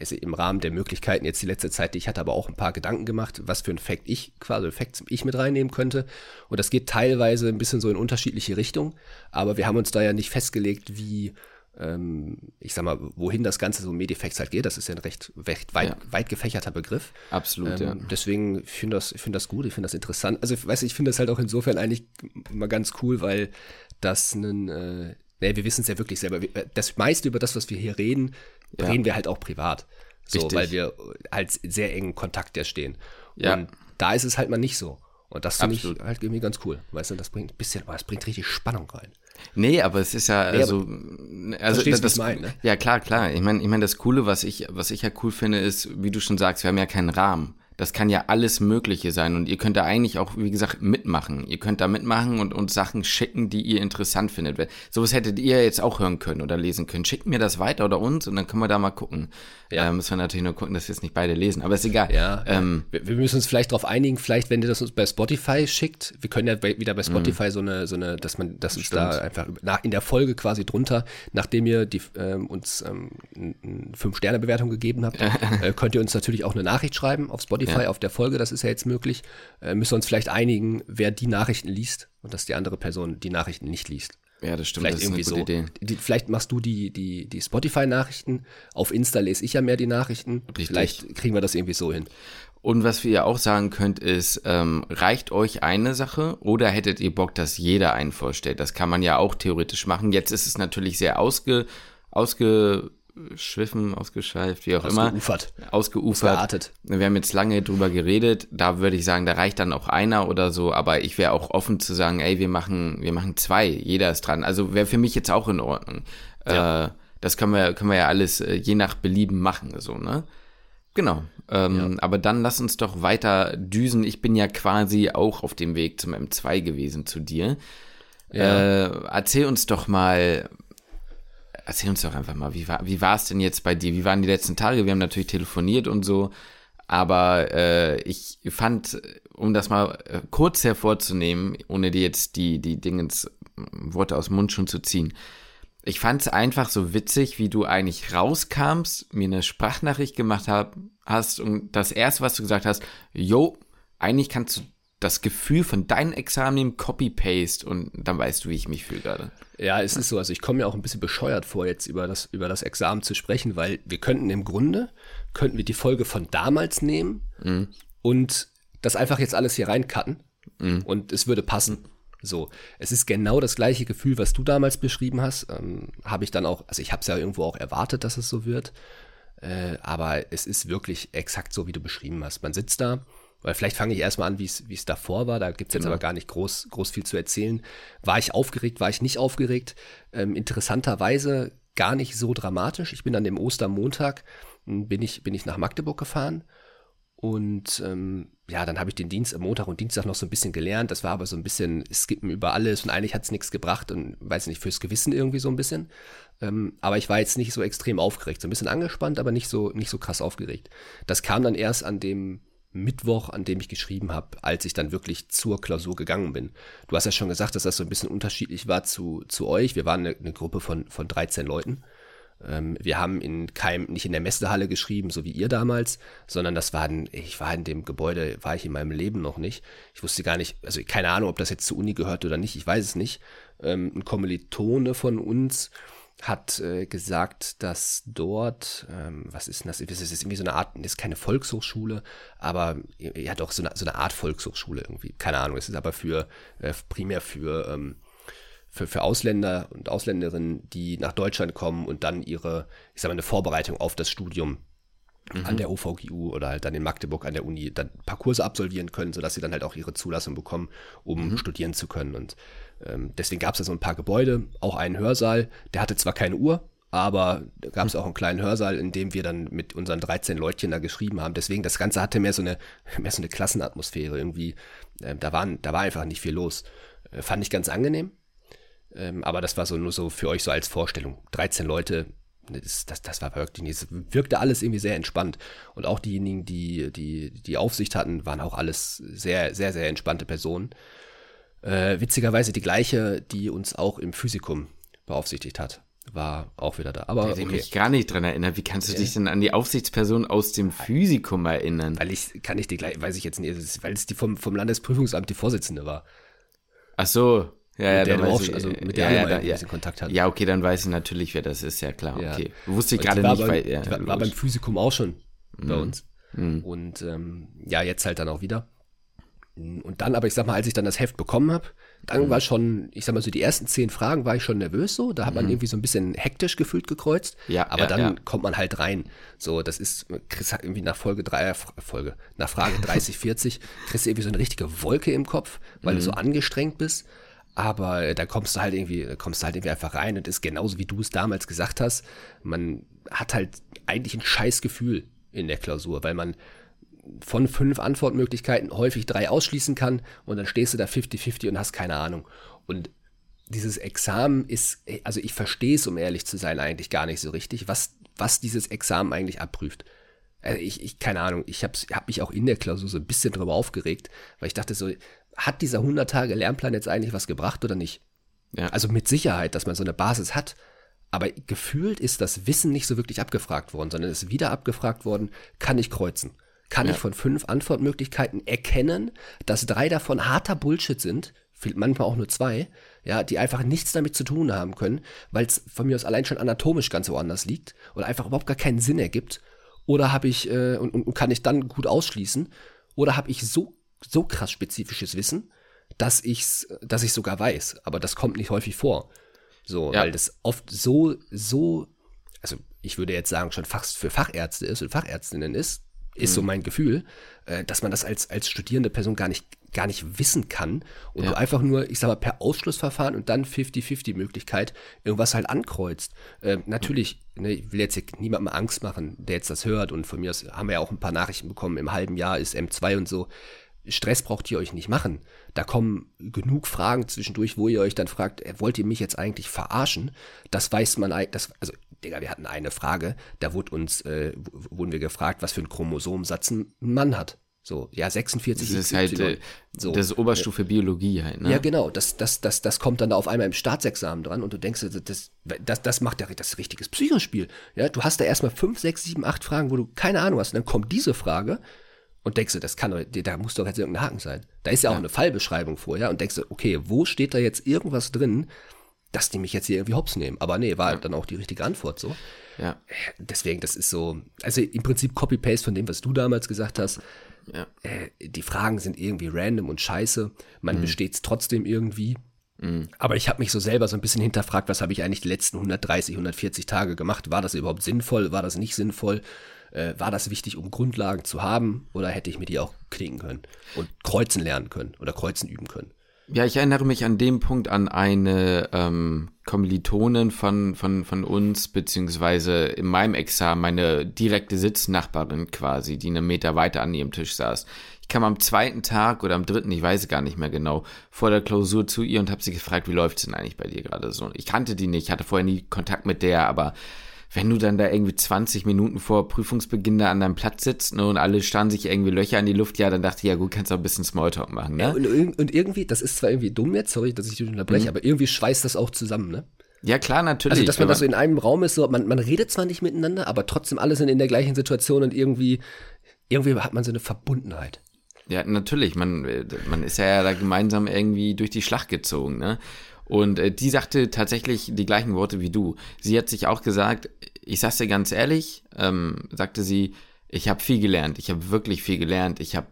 also im Rahmen der Möglichkeiten jetzt die letzte Zeit, ich hatte aber auch ein paar Gedanken gemacht, was für ein Fact ich, quasi Facts ich mit reinnehmen könnte. Und das geht teilweise ein bisschen so in unterschiedliche Richtungen, aber wir haben uns da ja nicht festgelegt, wie, ich sag mal, wohin das Ganze so Medifacts halt geht. Das ist ja ein recht, recht weit, ja. weit gefächerter Begriff. Absolut, ähm, ja. Deswegen finde das, ich finde das gut, ich finde das interessant. Also, weiß ich finde das halt auch insofern eigentlich mal ganz cool, weil das ein, äh, Nee, wir wissen es ja wirklich selber. Das meiste über das, was wir hier reden, ja. reden wir halt auch privat. So, Richtig. weil wir halt sehr engen Kontakt ja stehen. Ja. Und da ist es halt mal nicht so. Und das finde ich halt irgendwie ganz cool. Weißt du, das bringt ein bisschen, das bringt richtig Spannung rein. Nee, aber es ist ja, nee, also, also das, das mein, ne? ja klar, klar. Ich meine, ich meine, das Coole, was ich, was ich ja cool finde, ist, wie du schon sagst, wir haben ja keinen Rahmen. Das kann ja alles Mögliche sein und ihr könnt da eigentlich auch, wie gesagt, mitmachen. Ihr könnt da mitmachen und uns Sachen schicken, die ihr interessant findet. Sowas hättet ihr jetzt auch hören können oder lesen können. Schickt mir das weiter oder uns und dann können wir da mal gucken. Ja. Äh, müssen wir natürlich nur gucken, dass wir es nicht beide lesen, aber ist egal. Ja, ähm, wir, wir, müssen uns vielleicht darauf einigen, vielleicht, wenn ihr das uns bei Spotify schickt, wir können ja bei, wieder bei Spotify mhm. so eine, so eine, dass man, dass uns da einfach nach, in der Folge quasi drunter, nachdem ihr die, ähm, uns ähm, Fünf-Sterne-Bewertung gegeben habt, <laughs> äh, könnt ihr uns natürlich auch eine Nachricht schreiben auf Spotify, ja. auf der Folge, das ist ja jetzt möglich. Äh, müssen wir uns vielleicht einigen, wer die Nachrichten liest und dass die andere Person die Nachrichten nicht liest. Ja, das stimmt. Vielleicht das irgendwie so. Die, vielleicht machst du die, die, die Spotify-Nachrichten. Auf Insta lese ich ja mehr die Nachrichten. Richtig. Vielleicht kriegen wir das irgendwie so hin. Und was wir ja auch sagen könnt, ist, ähm, reicht euch eine Sache oder hättet ihr Bock, dass jeder einen vorstellt? Das kann man ja auch theoretisch machen. Jetzt ist es natürlich sehr ausge, ausge ausgeschwiffen, ausgeschweift, wie auch ausgeufert. immer. Ausgeufert. Ausgeartet. Wir haben jetzt lange drüber geredet. Da würde ich sagen, da reicht dann auch einer oder so. Aber ich wäre auch offen zu sagen, ey, wir machen, wir machen zwei. Jeder ist dran. Also wäre für mich jetzt auch in Ordnung. Ja. Äh, das können wir, können wir ja alles äh, je nach Belieben machen, so, ne? Genau. Ähm, ja. Aber dann lass uns doch weiter düsen. Ich bin ja quasi auch auf dem Weg zum M2 gewesen zu dir. Ja. Äh, erzähl uns doch mal, erzähl uns doch einfach mal, wie war wie es denn jetzt bei dir? Wie waren die letzten Tage? Wir haben natürlich telefoniert und so, aber äh, ich fand, um das mal äh, kurz hervorzunehmen, ohne dir jetzt die die Dingens Worte aus dem Mund schon zu ziehen, ich fand es einfach so witzig, wie du eigentlich rauskamst, mir eine Sprachnachricht gemacht hab, hast und das erste, was du gesagt hast, yo, eigentlich kannst du das Gefühl von deinem Examen nehmen, Copy-Paste und dann weißt du, wie ich mich fühle gerade. Ja, es ist so. Also ich komme mir auch ein bisschen bescheuert vor, jetzt über das, über das Examen zu sprechen, weil wir könnten im Grunde, könnten wir die Folge von damals nehmen mhm. und das einfach jetzt alles hier reincutten mhm. und es würde passen. So, es ist genau das gleiche Gefühl, was du damals beschrieben hast. Ähm, habe ich dann auch, also ich habe es ja irgendwo auch erwartet, dass es so wird. Äh, aber es ist wirklich exakt so, wie du beschrieben hast. Man sitzt da, weil vielleicht fange ich erstmal an, wie es davor war. Da gibt es jetzt genau. aber gar nicht groß, groß viel zu erzählen. War ich aufgeregt, war ich nicht aufgeregt? Ähm, interessanterweise gar nicht so dramatisch. Ich bin an dem Ostermontag, hm, bin ich, bin ich nach Magdeburg gefahren und ähm, ja, dann habe ich den Dienst am Montag und Dienstag noch so ein bisschen gelernt. Das war aber so ein bisschen Skippen über alles und eigentlich hat es nichts gebracht und weiß nicht, fürs Gewissen irgendwie so ein bisschen. Ähm, aber ich war jetzt nicht so extrem aufgeregt, so ein bisschen angespannt, aber nicht so, nicht so krass aufgeregt. Das kam dann erst an dem Mittwoch, an dem ich geschrieben habe, als ich dann wirklich zur Klausur gegangen bin. Du hast ja schon gesagt, dass das so ein bisschen unterschiedlich war zu, zu euch. Wir waren eine, eine Gruppe von, von 13 Leuten. Ähm, wir haben in keinem, nicht in der Messehalle geschrieben, so wie ihr damals, sondern das war, ich war in dem Gebäude, war ich in meinem Leben noch nicht. Ich wusste gar nicht, also keine Ahnung, ob das jetzt zur Uni gehört oder nicht, ich weiß es nicht. Ähm, ein Kommilitone von uns hat äh, gesagt, dass dort, ähm, was ist denn das? Das ist irgendwie so eine Art, ist keine Volkshochschule, aber ja doch so eine, so eine Art Volkshochschule irgendwie. Keine Ahnung, es ist aber für äh, primär für ähm, für, für Ausländer und Ausländerinnen, die nach Deutschland kommen und dann ihre, ich sag mal, eine Vorbereitung auf das Studium mhm. an der OVGU oder halt dann in Magdeburg an der Uni dann ein paar Kurse absolvieren können, sodass sie dann halt auch ihre Zulassung bekommen, um mhm. studieren zu können. Und ähm, deswegen gab es da so ein paar Gebäude, auch einen Hörsaal, der hatte zwar keine Uhr, aber da gab es auch einen kleinen Hörsaal, in dem wir dann mit unseren 13 Leutchen da geschrieben haben. Deswegen, das Ganze hatte mehr so eine, <laughs> mehr so eine Klassenatmosphäre irgendwie. Äh, da, waren, da war einfach nicht viel los. Äh, fand ich ganz angenehm. Ähm, aber das war so nur so für euch so als Vorstellung. 13 Leute, das, das, das war wirklich, es wirkte alles irgendwie sehr entspannt. Und auch diejenigen, die, die die Aufsicht hatten, waren auch alles sehr, sehr, sehr entspannte Personen. Äh, witzigerweise die gleiche, die uns auch im Physikum beaufsichtigt hat, war auch wieder da. Aber ich okay. mich gar nicht dran erinnern. Wie kannst du dich denn an die Aufsichtsperson aus dem Physikum erinnern? Weil ich, kann ich die gleich, weiß ich jetzt nicht, weil es die vom, vom Landesprüfungsamt die Vorsitzende war. Ach so, ja, ja, mit der, auch, also mit der ja, ja, ein bisschen Kontakt hatten. Ja, okay, dann weiß ich natürlich, wer das ist, ja klar. Ja. Okay. Wusste ich gerade nicht, beim, weil. Ja, war, war beim Physikum auch schon mhm. bei uns. Mhm. Und ähm, ja, jetzt halt dann auch wieder. Und dann, aber ich sag mal, als ich dann das Heft bekommen habe, dann mhm. war schon, ich sag mal so, die ersten zehn Fragen war ich schon nervös so. Da hat man mhm. irgendwie so ein bisschen hektisch gefühlt gekreuzt. Ja, aber ja, dann ja. kommt man halt rein. So, das ist, Chris hat irgendwie nach Folge drei, Folge, nach Frage <laughs> 30, 40, kriegst du irgendwie so eine richtige Wolke im Kopf, weil mhm. du so angestrengt bist. Aber äh, da kommst du halt irgendwie, kommst du halt irgendwie einfach rein und ist genauso wie du es damals gesagt hast. Man hat halt eigentlich ein scheiß Gefühl in der Klausur, weil man von fünf Antwortmöglichkeiten häufig drei ausschließen kann und dann stehst du da 50-50 und hast keine Ahnung. Und dieses Examen ist, also ich verstehe es, um ehrlich zu sein, eigentlich gar nicht so richtig, was, was dieses Examen eigentlich abprüft. Also ich, ich, keine Ahnung, ich habe hab mich auch in der Klausur so ein bisschen drüber aufgeregt, weil ich dachte so, hat dieser 100 Tage Lernplan jetzt eigentlich was gebracht oder nicht? Ja. Also mit Sicherheit, dass man so eine Basis hat. Aber gefühlt ist das Wissen nicht so wirklich abgefragt worden, sondern es ist wieder abgefragt worden, kann ich kreuzen? Kann ja. ich von fünf Antwortmöglichkeiten erkennen, dass drei davon harter Bullshit sind, manchmal auch nur zwei, ja, die einfach nichts damit zu tun haben können, weil es von mir aus allein schon anatomisch ganz woanders liegt oder einfach überhaupt gar keinen Sinn ergibt. Oder habe ich, äh, und, und kann ich dann gut ausschließen, oder habe ich so so krass spezifisches Wissen, dass ich's, dass ich sogar weiß. Aber das kommt nicht häufig vor. So, ja. weil das oft so, so, also ich würde jetzt sagen, schon fast für Fachärzte ist und Fachärztinnen ist. Ist mhm. so mein Gefühl, äh, dass man das als, als studierende Person gar nicht, gar nicht wissen kann und ja. du einfach nur, ich sag mal, per Ausschlussverfahren und dann 50-50-Möglichkeit irgendwas halt ankreuzt. Äh, natürlich, ne, ich will jetzt hier niemandem Angst machen, der jetzt das hört und von mir aus haben wir ja auch ein paar Nachrichten bekommen, im halben Jahr ist M2 und so. Stress braucht ihr euch nicht machen. Da kommen genug Fragen zwischendurch, wo ihr euch dann fragt, äh, wollt ihr mich jetzt eigentlich verarschen? Das weiß man eigentlich, also Digga, wir hatten eine Frage, da wurde uns, äh, wurden wir gefragt, was für ein Chromosomsatz ein Mann hat. So, ja, 46. Das ist halt äh, so. das ist Oberstufe Biologie halt, ne? Ja, genau. Das, das, das, das kommt dann da auf einmal im Staatsexamen dran und du denkst, das, das, das macht ja das richtiges Psychospiel. Ja, du hast da erstmal 5, 6, 7, 8 Fragen, wo du keine Ahnung hast. Und dann kommt diese Frage und denkst du, das kann doch, da muss doch jetzt irgendein Haken sein. Da ist ja auch ja. eine Fallbeschreibung vorher und denkst du, okay, wo steht da jetzt irgendwas drin, dass die mich jetzt hier irgendwie hops nehmen. Aber nee, war ja. dann auch die richtige Antwort so. Ja. Deswegen, das ist so, also im Prinzip Copy-Paste von dem, was du damals gesagt hast. Ja. Äh, die Fragen sind irgendwie random und scheiße. Man mhm. besteht es trotzdem irgendwie. Mhm. Aber ich habe mich so selber so ein bisschen hinterfragt, was habe ich eigentlich die letzten 130, 140 Tage gemacht? War das überhaupt sinnvoll? War das nicht sinnvoll? Äh, war das wichtig, um Grundlagen zu haben? Oder hätte ich mir die auch knicken können und kreuzen lernen können oder kreuzen üben können? Ja, ich erinnere mich an dem Punkt an eine ähm, Kommilitonin von, von, von uns, beziehungsweise in meinem Examen meine direkte Sitznachbarin quasi, die einen Meter weiter an ihrem Tisch saß. Ich kam am zweiten Tag oder am dritten, ich weiß gar nicht mehr genau, vor der Klausur zu ihr und habe sie gefragt, wie läuft's denn eigentlich bei dir gerade so? Ich kannte die nicht, hatte vorher nie Kontakt mit der, aber wenn du dann da irgendwie 20 Minuten vor Prüfungsbeginn da an deinem Platz sitzt ne, und alle starren sich irgendwie Löcher in die Luft, ja, dann dachte ich, ja gut, kannst du auch ein bisschen Smalltalk machen, ne? Ja, und, und, irgendwie, das ist zwar irgendwie dumm jetzt, sorry, dass ich dich unterbreche, mhm. aber irgendwie schweißt das auch zusammen, ne? Ja, klar, natürlich. Also, dass man das so in einem Raum ist, so, man, man redet zwar nicht miteinander, aber trotzdem alle sind in der gleichen Situation und irgendwie, irgendwie hat man so eine Verbundenheit. Ja, natürlich. Man, man ist ja da gemeinsam irgendwie durch die Schlacht gezogen, ne? Und äh, die sagte tatsächlich die gleichen Worte wie du. Sie hat sich auch gesagt, ich sag's dir ganz ehrlich, ähm, sagte sie, ich habe viel gelernt, ich habe wirklich viel gelernt, ich habe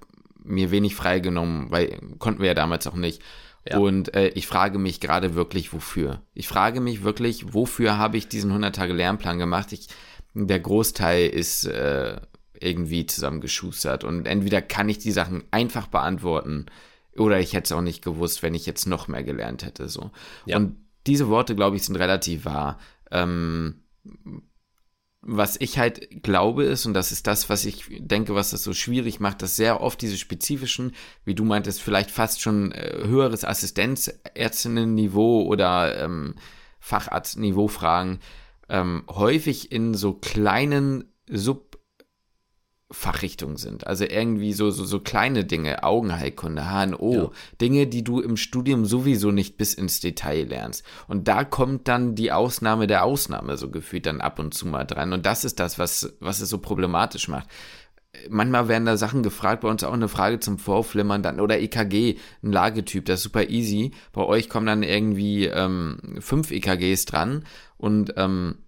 mir wenig freigenommen, weil konnten wir ja damals auch nicht. Ja. Und äh, ich frage mich gerade wirklich, wofür. Ich frage mich wirklich, wofür habe ich diesen 100 Tage Lernplan gemacht? Ich, der Großteil ist äh, irgendwie zusammengeschustert und entweder kann ich die Sachen einfach beantworten oder ich hätte es auch nicht gewusst, wenn ich jetzt noch mehr gelernt hätte. So. Ja. Und diese Worte, glaube ich, sind relativ wahr. Ähm, was ich halt glaube ist, und das ist das, was ich denke, was das so schwierig macht, dass sehr oft diese spezifischen, wie du meintest, vielleicht fast schon äh, höheres Assistenzärztinnen-Niveau oder ähm, Facharzt-Niveau-Fragen ähm, häufig in so kleinen Sub Fachrichtungen sind. Also irgendwie so, so, so kleine Dinge, Augenheilkunde, HNO, ja. Dinge, die du im Studium sowieso nicht bis ins Detail lernst. Und da kommt dann die Ausnahme der Ausnahme so gefühlt dann ab und zu mal dran. Und das ist das, was, was es so problematisch macht. Manchmal werden da Sachen gefragt, bei uns auch eine Frage zum Vorflimmern dann, oder EKG, ein Lagetyp, das ist super easy. Bei euch kommen dann irgendwie ähm, fünf EKGs dran und ähm,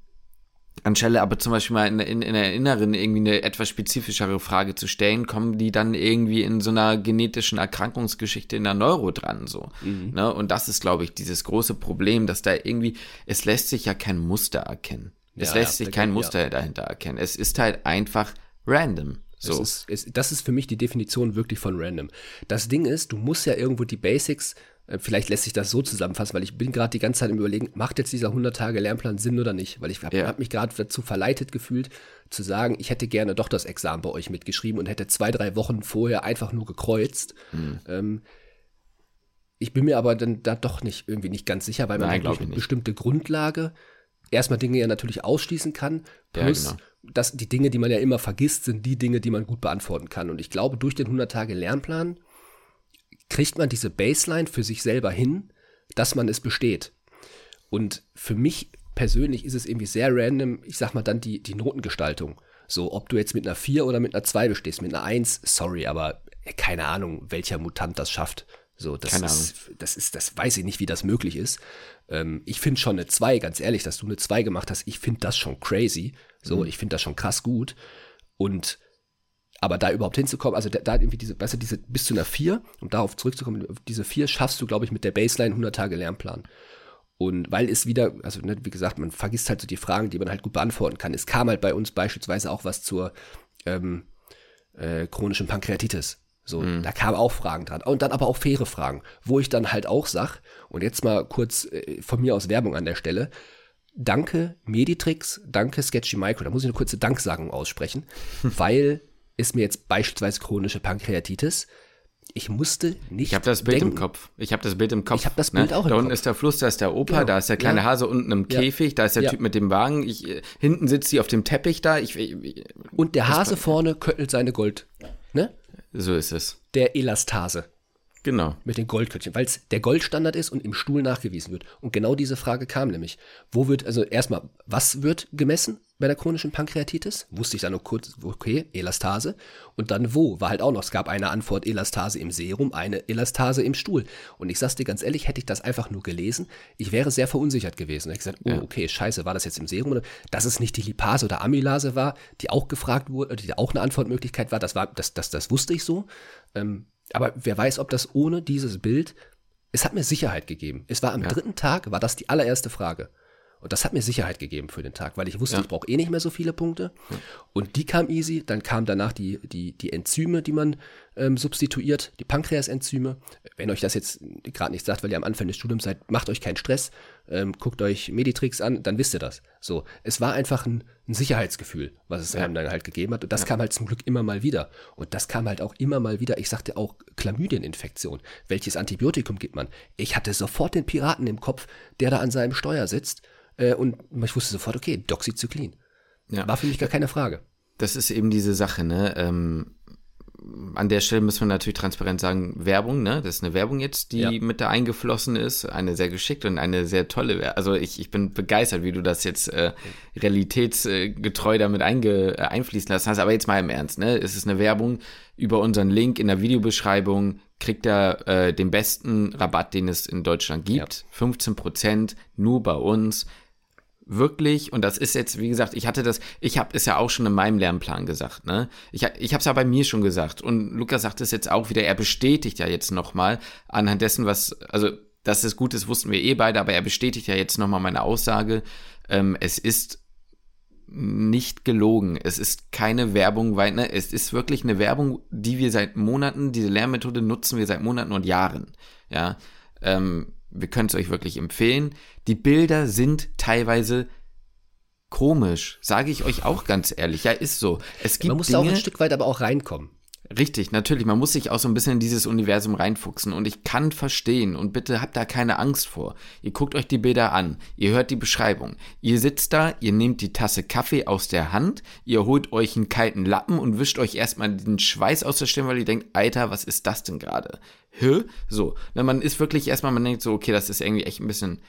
Anstelle aber zum Beispiel mal in, in, in der Inneren irgendwie eine etwas spezifischere Frage zu stellen, kommen die dann irgendwie in so einer genetischen Erkrankungsgeschichte in der Neuro dran, so. Mhm. Ne? Und das ist, glaube ich, dieses große Problem, dass da irgendwie, es lässt sich ja kein Muster erkennen. Es ja, lässt ja, sich kein Muster ja. dahinter erkennen. Es ist halt einfach random. So. Ist, es, das ist für mich die Definition wirklich von random. Das Ding ist, du musst ja irgendwo die Basics vielleicht lässt sich das so zusammenfassen, weil ich bin gerade die ganze Zeit im Überlegen, macht jetzt dieser 100 Tage Lernplan Sinn oder nicht? Weil ich habe ja. hab mich gerade dazu verleitet gefühlt, zu sagen, ich hätte gerne doch das Examen bei euch mitgeschrieben und hätte zwei, drei Wochen vorher einfach nur gekreuzt. Mhm. Ähm, ich bin mir aber dann da doch nicht irgendwie nicht ganz sicher, weil man Nein, durch eine bestimmte Grundlage erstmal Dinge ja natürlich ausschließen kann. Plus, ja, genau. dass die Dinge, die man ja immer vergisst, sind die Dinge, die man gut beantworten kann. Und ich glaube, durch den 100 Tage Lernplan kriegt man diese Baseline für sich selber hin, dass man es besteht. Und für mich persönlich ist es irgendwie sehr random, ich sag mal dann die, die Notengestaltung. So, ob du jetzt mit einer 4 oder mit einer 2 bestehst, mit einer 1, sorry, aber keine Ahnung, welcher Mutant das schafft. So, das keine ist, Ahnung. das ist, das weiß ich nicht, wie das möglich ist. Ähm, ich finde schon eine 2, ganz ehrlich, dass du eine 2 gemacht hast, ich finde das schon crazy. So, mhm. ich finde das schon krass gut. Und aber da überhaupt hinzukommen, also da, da irgendwie diese, weißt du, diese bis zu einer 4, um darauf zurückzukommen, diese 4 schaffst du, glaube ich, mit der Baseline 100 Tage Lernplan. Und weil es wieder, also ne, wie gesagt, man vergisst halt so die Fragen, die man halt gut beantworten kann. Es kam halt bei uns beispielsweise auch was zur, ähm, äh, chronischen Pankreatitis. So, mhm. da kamen auch Fragen dran. Und dann aber auch faire Fragen, wo ich dann halt auch sag, und jetzt mal kurz äh, von mir aus Werbung an der Stelle, danke Meditrix, danke Sketchy Micro, da muss ich eine kurze Danksagung aussprechen, <laughs> weil ist mir jetzt beispielsweise chronische Pankreatitis, ich musste nicht. Ich habe das Bild denken. im Kopf. Ich habe das Bild im Kopf. Ich habe das Bild ne? auch im Da unten ist der Fluss, da ist der Opa, genau. da ist der kleine ja. Hase unten im Käfig, ja. da ist der ja. Typ mit dem Wagen. Ich, hinten sitzt sie auf dem Teppich da. Ich, ich, Und der Hase vorne köttelt seine Gold. Ne? So ist es. Der Elastase. Genau. Mit den Goldköttchen, weil es der Goldstandard ist und im Stuhl nachgewiesen wird. Und genau diese Frage kam nämlich. Wo wird, also erstmal, was wird gemessen bei der chronischen Pankreatitis? Wusste ich dann nur kurz, okay, Elastase. Und dann wo? War halt auch noch, es gab eine Antwort Elastase im Serum, eine Elastase im Stuhl. Und ich sag's dir ganz ehrlich, hätte ich das einfach nur gelesen, ich wäre sehr verunsichert gewesen. Ich gesagt, oh, ja. okay, scheiße, war das jetzt im Serum oder dass es nicht die Lipase oder Amylase war, die auch gefragt wurde, die auch eine Antwortmöglichkeit war, das war, das, das, das wusste ich so. Ähm, aber wer weiß, ob das ohne dieses Bild, es hat mir Sicherheit gegeben. Es war am ja. dritten Tag, war das die allererste Frage. Und das hat mir Sicherheit gegeben für den Tag, weil ich wusste, ja. ich brauche eh nicht mehr so viele Punkte. Ja. Und die kam easy. Dann kam danach die, die, die Enzyme, die man ähm, substituiert, die Pankreasenzyme. Wenn euch das jetzt gerade nicht sagt, weil ihr am Anfang des Studiums seid, macht euch keinen Stress. Ähm, guckt euch Meditrix an, dann wisst ihr das. So, es war einfach ein, ein Sicherheitsgefühl, was es ja. einem dann halt gegeben hat. Und das kam halt zum Glück immer mal wieder. Und das kam halt auch immer mal wieder. Ich sagte auch Chlamydieninfektion. Welches Antibiotikum gibt man? Ich hatte sofort den Piraten im Kopf, der da an seinem Steuer sitzt äh, und ich wusste sofort, okay, Doxycyclin. Ja. War für mich gar keine Frage. Das ist eben diese Sache, ne? Ähm, an der Stelle müssen wir natürlich transparent sagen, Werbung, ne? Das ist eine Werbung jetzt, die ja. mit da eingeflossen ist. Eine sehr geschickte und eine sehr tolle Werbung. Also ich, ich bin begeistert, wie du das jetzt äh, realitätsgetreu damit einge, äh, einfließen lassen hast. Aber jetzt mal im Ernst, ne? Es ist eine Werbung über unseren Link in der Videobeschreibung. Kriegt er äh, den besten Rabatt, den es in Deutschland gibt. Ja. 15 Prozent, nur bei uns wirklich, und das ist jetzt, wie gesagt, ich hatte das, ich habe es ja auch schon in meinem Lernplan gesagt, ne? Ich, ich habe es ja bei mir schon gesagt. Und Lukas sagt es jetzt auch wieder, er bestätigt ja jetzt nochmal anhand dessen, was, also, dass es gut ist, wussten wir eh beide, aber er bestätigt ja jetzt nochmal meine Aussage. Ähm, es ist nicht gelogen. Es ist keine Werbung, weil ne, es ist wirklich eine Werbung, die wir seit Monaten, diese Lernmethode nutzen wir seit Monaten und Jahren. Ja, ähm, wir können es euch wirklich empfehlen. Die Bilder sind teilweise komisch, sage ich euch auch ganz ehrlich. Ja, ist so. Es gibt Man muss Dinge, auch ein Stück weit aber auch reinkommen. Richtig, natürlich. Man muss sich auch so ein bisschen in dieses Universum reinfuchsen. Und ich kann verstehen, und bitte habt da keine Angst vor. Ihr guckt euch die Bilder an, ihr hört die Beschreibung. Ihr sitzt da, ihr nehmt die Tasse Kaffee aus der Hand, ihr holt euch einen kalten Lappen und wischt euch erstmal den Schweiß aus der Stirn, weil ihr denkt, Alter, was ist das denn gerade? Hä? So. Na, man ist wirklich erstmal, man denkt so, okay, das ist irgendwie echt ein bisschen.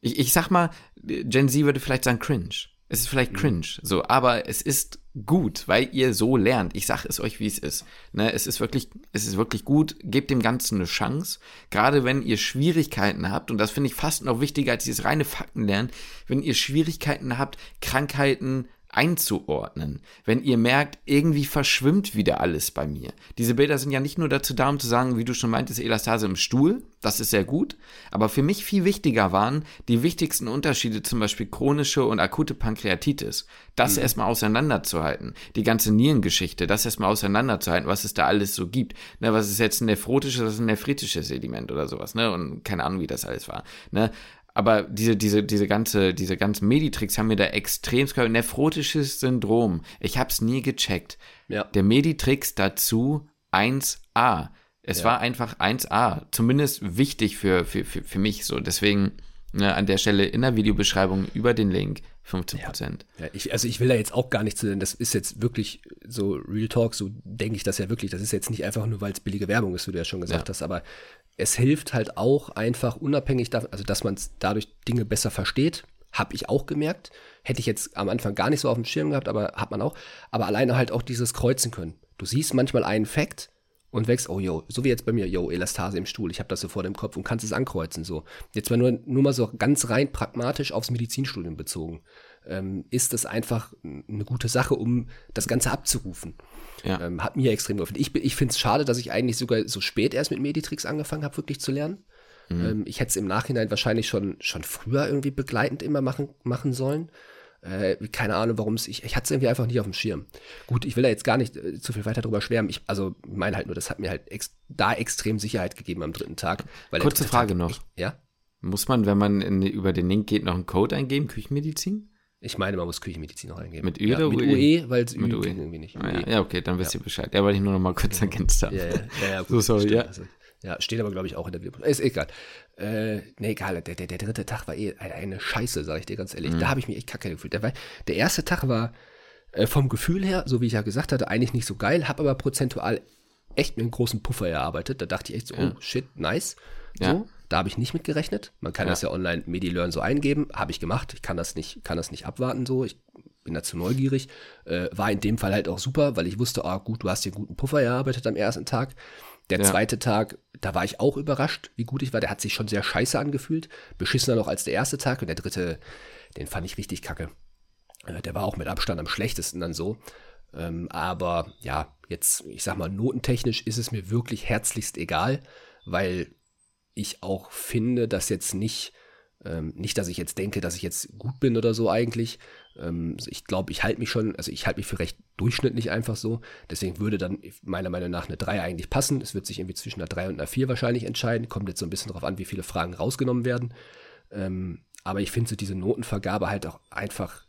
Ich, ich sag mal, Gen Z würde vielleicht sagen cringe. Es ist vielleicht mhm. cringe, so, aber es ist gut, weil ihr so lernt. Ich sag es euch, wie es ist. Ne, es ist wirklich, es ist wirklich gut. Gebt dem Ganzen eine Chance. Gerade wenn ihr Schwierigkeiten habt, und das finde ich fast noch wichtiger als dieses reine Faktenlernen, wenn ihr Schwierigkeiten habt, Krankheiten einzuordnen. Wenn ihr merkt, irgendwie verschwimmt wieder alles bei mir. Diese Bilder sind ja nicht nur dazu da, um zu sagen, wie du schon meintest, Elastase im Stuhl, das ist sehr gut, aber für mich viel wichtiger waren die wichtigsten Unterschiede, zum Beispiel chronische und akute Pankreatitis. Das mhm. erstmal auseinanderzuhalten. Die ganze Nierengeschichte, das erstmal auseinanderzuhalten, was es da alles so gibt. Ne, was ist jetzt ein nephrotisches, was ist ein nephritisches Sediment oder sowas, ne? Und keine Ahnung, wie das alles war. Ne? Aber diese, diese, diese ganze, diese ganzen Meditricks haben mir da extrem nephrotisches Syndrom. Ich hab's nie gecheckt. Ja. Der Meditrix dazu 1A. Es ja. war einfach 1A. Zumindest wichtig für, für, für, für mich so. Deswegen ne, an der Stelle in der Videobeschreibung über den Link 15 Prozent. Ja. ja. ich, also ich will da jetzt auch gar nicht zu, denn das ist jetzt wirklich so Real Talk, so denke ich das ja wirklich. Das ist jetzt nicht einfach nur, weil es billige Werbung ist, wie du ja schon gesagt hast, aber es hilft halt auch einfach unabhängig davon, also dass man dadurch Dinge besser versteht, habe ich auch gemerkt. Hätte ich jetzt am Anfang gar nicht so auf dem Schirm gehabt, aber hat man auch. Aber alleine halt auch dieses Kreuzen können. Du siehst manchmal einen Fact und wächst, oh yo, so wie jetzt bei mir, yo, Elastase im Stuhl, ich habe das so vor dem Kopf und kannst es ankreuzen. So. Jetzt mal nur, nur mal so ganz rein pragmatisch aufs Medizinstudium bezogen, ähm, ist das einfach eine gute Sache, um das Ganze abzurufen. Ja. Ähm, hat mir extrem geholfen. Ich, ich finde es schade, dass ich eigentlich sogar so spät erst mit Meditrix angefangen habe, wirklich zu lernen. Mhm. Ähm, ich hätte es im Nachhinein wahrscheinlich schon, schon früher irgendwie begleitend immer machen, machen sollen. Äh, keine Ahnung, warum es, ich, ich hatte es irgendwie einfach nicht auf dem Schirm. Gut, ich will da jetzt gar nicht äh, zu viel weiter drüber schwärmen. Ich, also meine halt nur, das hat mir halt ex da extrem Sicherheit gegeben am dritten Tag. Kurze Frage Tag, noch. Ich, ja? Muss man, wenn man in, über den Link geht, noch einen Code eingeben, Küchenmedizin? Ich meine, man muss Küchenmedizin noch eingeben. Mit Ü ja, oder mit UE? UE, weil es Mit Ü UE. irgendwie nicht. Ah, ja, UE. ja, okay, dann wisst ihr Bescheid. Ja, wollte ich nur noch mal kurz ergänzt haben. Ja, ja, ja, ja, <laughs> gut, So, sorry, ja. Also, ja, steht aber, glaube ich, auch in der Bibel. Ist egal. Äh, nee, egal. Der, der, der dritte Tag war eh eine, Scheiße, sage ich dir ganz ehrlich. Mhm. Da habe ich mich echt kacke gefühlt. Der, der erste Tag war äh, vom Gefühl her, so wie ich ja gesagt hatte, eigentlich nicht so geil, habe aber prozentual echt einen großen Puffer erarbeitet. Da dachte ich echt so, oh shit, nice. So, Ja. Da habe ich nicht mit gerechnet. Man kann Ja. das ja online MediLearn so eingeben, habe ich gemacht. Ich kann das nicht, kann das nicht abwarten so. Ich bin dazu neugierig. Äh, war in dem Fall halt auch super, weil ich wusste, ah gut, du hast dir einen guten Puffer erarbeitet am ersten Tag. Der Ja. zweite Tag, da war ich auch überrascht, wie gut ich war. Der hat sich schon sehr scheiße angefühlt. Beschissener noch als der erste Tag. Und der dritte, den fand ich richtig kacke. Äh, der war auch mit Abstand am schlechtesten dann so. Ähm, aber ja, jetzt, ich sag mal, notentechnisch ist es mir wirklich herzlichst egal, weil ich auch finde, dass jetzt nicht, ähm, nicht, dass ich jetzt denke, dass ich jetzt gut bin oder so eigentlich. Ähm, ich glaube, ich halte mich schon, also ich halte mich für recht durchschnittlich einfach so. Deswegen würde dann meiner Meinung nach eine 3 eigentlich passen. Es wird sich irgendwie zwischen einer 3 und einer 4 wahrscheinlich entscheiden. Kommt jetzt so ein bisschen darauf an, wie viele Fragen rausgenommen werden. Ähm, aber ich finde so diese Notenvergabe halt auch einfach,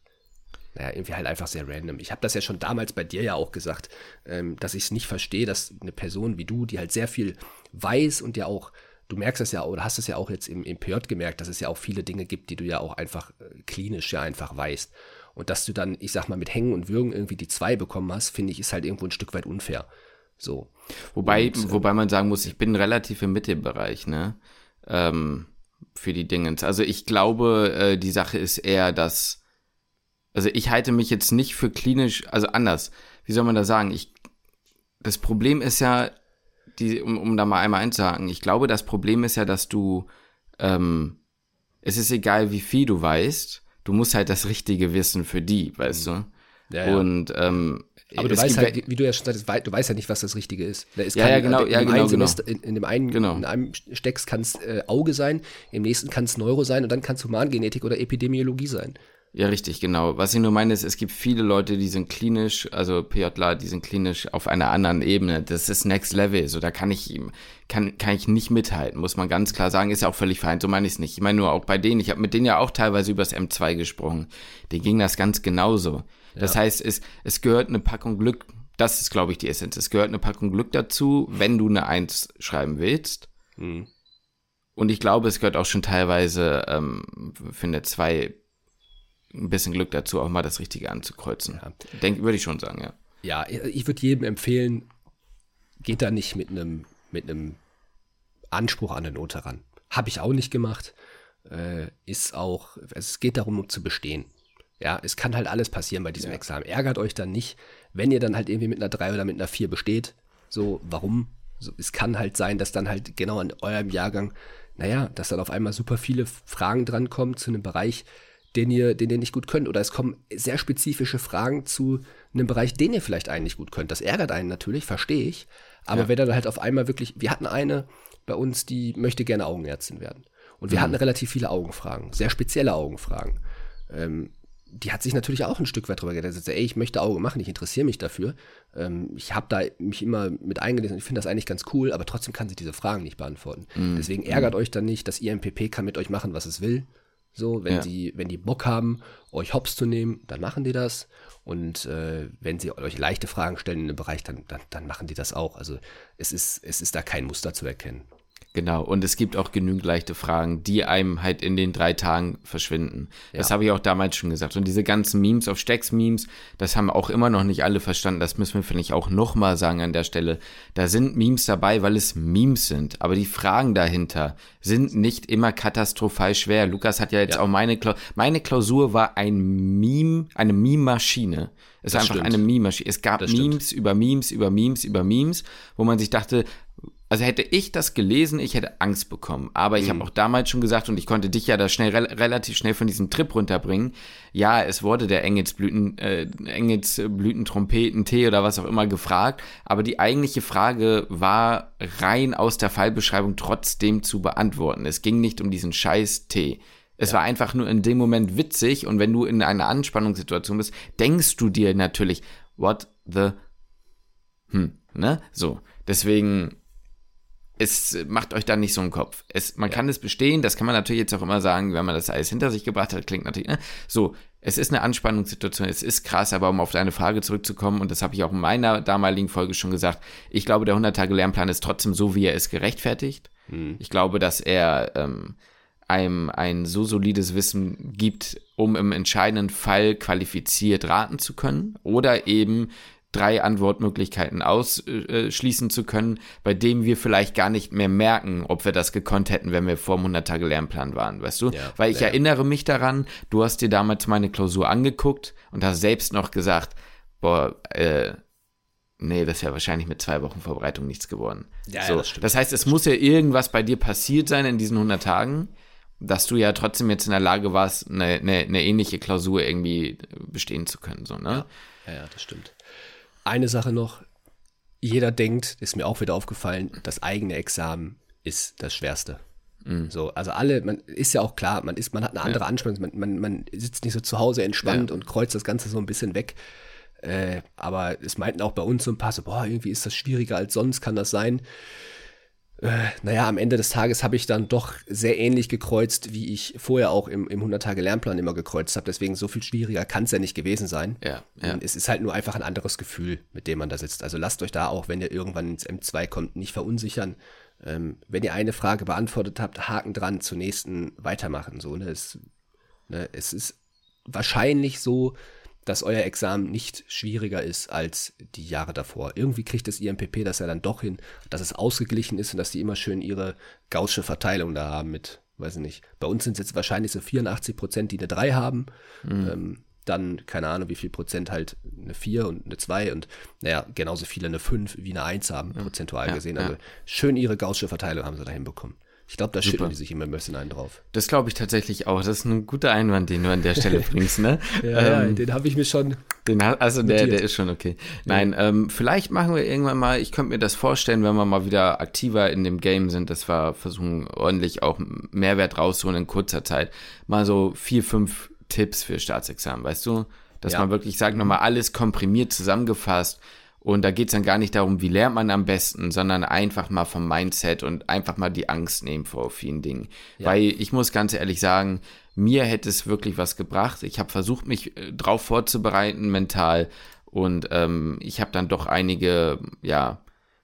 naja, irgendwie halt einfach sehr random. Ich habe das ja schon damals bei dir ja auch gesagt, ähm, dass ich es nicht verstehe, dass eine Person wie du, die halt sehr viel weiß und ja auch, du merkst es ja oder hast es ja auch jetzt im, im PJ gemerkt, dass es ja auch viele Dinge gibt, die du ja auch einfach äh, klinisch ja einfach weißt. Und dass du dann, ich sag mal, mit Hängen und Würgen irgendwie die zwei bekommen hast, finde ich, ist halt irgendwo ein Stück weit unfair. So. Wobei, Und, äh, wobei man sagen muss, ich bin relativ im Mittelbereich, ne? Ähm, für die Dingens. Also ich glaube, äh, die Sache ist eher, dass, also ich halte mich jetzt nicht für klinisch, also anders. Wie soll man da sagen? Ich, das Problem ist ja, die, um, um da mal einmal einzuhaken, ich glaube, das Problem ist ja, dass du, ähm, es ist egal, wie viel du weißt, du musst halt das Richtige wissen für die, weißt du? Mhm. Ja, ja. Und ähm, Aber du weißt halt, wie- du ja schon sagst, wei- du weißt ja nicht, was das Richtige ist. Es Ja, ja, genau, in ja, dem genau, einen genau. In, in dem einen, Genau. in einem Stecks kann es äh, Auge sein, im nächsten kann es Neuro sein und dann kann es Humangenetik oder Epidemiologie sein. Ja, richtig, genau. Was ich nur meine ist, es gibt viele Leute, die sind klinisch, also PJler, die sind klinisch auf einer anderen Ebene. Das ist Next Level. So, da kann ich ihm, kann, kann ich nicht mithalten, muss man ganz klar sagen. Ist ja auch völlig fein. So meine ich es nicht. Ich meine nur auch bei denen, ich habe mit denen ja auch teilweise übers M2 gesprochen. Denen ging das ganz genauso. Das heißt, es, es gehört eine Packung Glück, das ist, glaube ich, die Essenz. Es gehört eine Packung Glück dazu, wenn du eine Eins schreiben willst. Hm. Und ich glaube, es gehört auch schon teilweise ähm, für eine zwei ein bisschen Glück dazu, auch mal das Richtige anzukreuzen. Ja. Denk, würde ich schon sagen, ja. Ja, ich würde jedem empfehlen, geht da nicht mit einem mit einem Anspruch an eine Note ran. Habe ich auch nicht gemacht. Äh, ist auch, es geht darum, um zu bestehen. Ja, es kann halt alles passieren bei diesem Ja. Examen. Ärgert euch dann nicht, wenn ihr dann halt irgendwie mit einer 3 oder mit einer 4 besteht. So, warum? So, es kann halt sein, dass dann halt genau an eurem Jahrgang, naja, dass dann auf einmal super viele Fragen drankommen zu einem Bereich, den ihr, den ihr nicht gut könnt. Oder es kommen sehr spezifische Fragen zu einem Bereich, den ihr vielleicht eigentlich gut könnt. Das ärgert einen natürlich, verstehe ich. Aber Ja. wenn dann halt auf einmal wirklich, wir hatten eine bei uns, die möchte gerne Augenärztin werden. Und wir hatten relativ viele Augenfragen, sehr spezielle Augenfragen. Ähm, die hat sich natürlich auch ein Stück weit drüber gedacht. Sie sagt, ey, ich möchte Auge machen, ich interessiere mich dafür. Ähm, ich habe da mich immer mit eingelesen und ich finde das eigentlich ganz cool, aber trotzdem kann sie diese Fragen nicht beantworten. Deswegen ärgert euch dann nicht, das IMPP kann mit euch machen, was es will. So, wenn Ja. sie, wenn die Bock haben, euch hops zu nehmen, dann machen die das. Und äh, wenn sie euch leichte Fragen stellen in einem Bereich, dann, dann, dann machen die das auch. Also es ist, es ist da kein Muster zu erkennen. Genau. Und es gibt auch genügend leichte Fragen, die einem halt in den drei Tagen verschwinden. Das Ja. habe ich auch damals schon gesagt. Und diese ganzen Memes auf Stecks-Memes, das haben auch immer noch nicht alle verstanden. Das müssen wir, finde ich, auch nochmal sagen an der Stelle. Da sind Memes dabei, weil es Memes sind. Aber die Fragen dahinter sind nicht immer katastrophal schwer. Lukas hat ja jetzt Ja. auch meine Klausur, meine Klausur war ein Meme, eine Meme-Maschine. Es war Das einfach stimmt. eine Meme-Maschine. Es gab Das stimmt. Memes über Memes, über Memes, über Memes, wo man sich dachte, also hätte ich das gelesen, ich hätte Angst bekommen. Aber ich habe auch damals schon gesagt, und ich konnte dich ja da schnell, rel relativ schnell von diesem Trip runterbringen. Ja, es wurde der Engelsblüten, äh, Engelsblütentrompeten-Tee oder was auch immer gefragt. Aber die eigentliche Frage war rein aus der Fallbeschreibung trotzdem zu beantworten. Es ging nicht um diesen scheiß Tee. Es ja. war einfach nur in dem Moment witzig und wenn du in einer Anspannungssituation bist, denkst du dir natürlich, what the, hm, ne? So. Deswegen, es macht euch da nicht so einen Kopf. Es, man ja. kann es bestehen, das kann man natürlich jetzt auch immer sagen, wenn man das alles hinter sich gebracht hat, klingt natürlich, ne? So, es ist eine Anspannungssituation, es ist krass, aber um auf deine Frage zurückzukommen, und das habe ich auch in meiner damaligen Folge schon gesagt, ich glaube, der 100-Tage-Lernplan ist trotzdem so, wie er ist, gerechtfertigt. Hm. Ich glaube, dass er ähm, einem ein so solides Wissen gibt, um im entscheidenden Fall qualifiziert raten zu können oder eben drei Antwortmöglichkeiten ausschließen zu können, bei dem wir vielleicht gar nicht mehr merken, ob wir das gekonnt hätten, wenn wir vor dem 100-Tage-Lernplan waren, weißt du? Ja, Weil ich ja. erinnere mich daran, du hast dir damals meine Klausur angeguckt und hast selbst noch gesagt, boah, äh, nee, das ist ja wahrscheinlich mit zwei Wochen Vorbereitung nichts geworden. Ja, so, das, das, heißt, es muss ja irgendwas bei dir passiert sein in diesen 100 Tagen, dass du ja trotzdem jetzt in der Lage warst, eine, eine, eine ähnliche Klausur irgendwie bestehen zu können, so, ne? Ja, ja, das stimmt. Eine Sache noch, jeder denkt, ist mir auch wieder aufgefallen, das eigene Examen ist das Schwerste. Mhm. So, also alle, man ist ja auch klar, man ist, man hat eine andere ja. Anspannung, man, man, man sitzt nicht so zu Hause entspannt ja. und kreuzt das Ganze so ein bisschen weg. Äh, aber es meinten auch bei uns so ein paar so, boah, irgendwie ist das schwieriger als sonst, kann das sein? Äh, naja, am Ende des Tages habe ich dann doch sehr ähnlich gekreuzt, wie ich vorher auch im, im 100-Tage-Lernplan immer gekreuzt habe. Deswegen so viel schwieriger kann es ja nicht gewesen sein. Ja, ja. Es ist halt nur einfach ein anderes Gefühl, mit dem man da sitzt. Also lasst euch da auch, wenn ihr irgendwann ins M2 kommt, nicht verunsichern. Ähm, wenn ihr eine Frage beantwortet habt, Haken dran, zur nächsten weitermachen. So, ne? Es, ne? es ist wahrscheinlich so, dass euer Examen nicht schwieriger ist als die Jahre davor. Irgendwie kriegt das IMPP das ja dann doch hin, dass es ausgeglichen ist und dass die immer schön ihre gaussche Verteilung da haben mit, weiß ich nicht. Bei uns sind es jetzt wahrscheinlich so 84 Prozent, die eine 3 haben. Mhm. Ähm, dann, keine Ahnung, wie viel Prozent halt eine 4 und eine 2 und naja, genauso viele eine 5 wie eine 1 haben, prozentual ja, gesehen. Also ja. schön ihre gaussche Verteilung haben sie da hinbekommen. Ich glaube, da Super. schütten die sich immer ein bisschen einen drauf. Das glaube ich tatsächlich auch. Das ist ein guter Einwand, den du an der Stelle <laughs> bringst, ne? ja, ähm, den habe ich mir schon. Den, also der, der ist schon okay. Nein, ja. ähm, vielleicht machen wir irgendwann mal, ich könnte mir das vorstellen, wenn wir mal wieder aktiver in dem Game sind, dass wir versuchen, ordentlich auch Mehrwert rauszuholen in kurzer Zeit. Mal so vier, fünf Tipps für Staatsexamen, weißt du? Dass ja. man wirklich sagt, nochmal alles komprimiert zusammengefasst und da geht es dann gar nicht darum, wie lernt man am besten, sondern einfach mal vom Mindset und einfach mal die Angst nehmen vor vielen Dingen. Ja. Weil ich muss ganz ehrlich sagen, mir hätte es wirklich was gebracht. Ich habe versucht, mich äh, drauf vorzubereiten mental und ähm, ich habe dann doch einige, ja,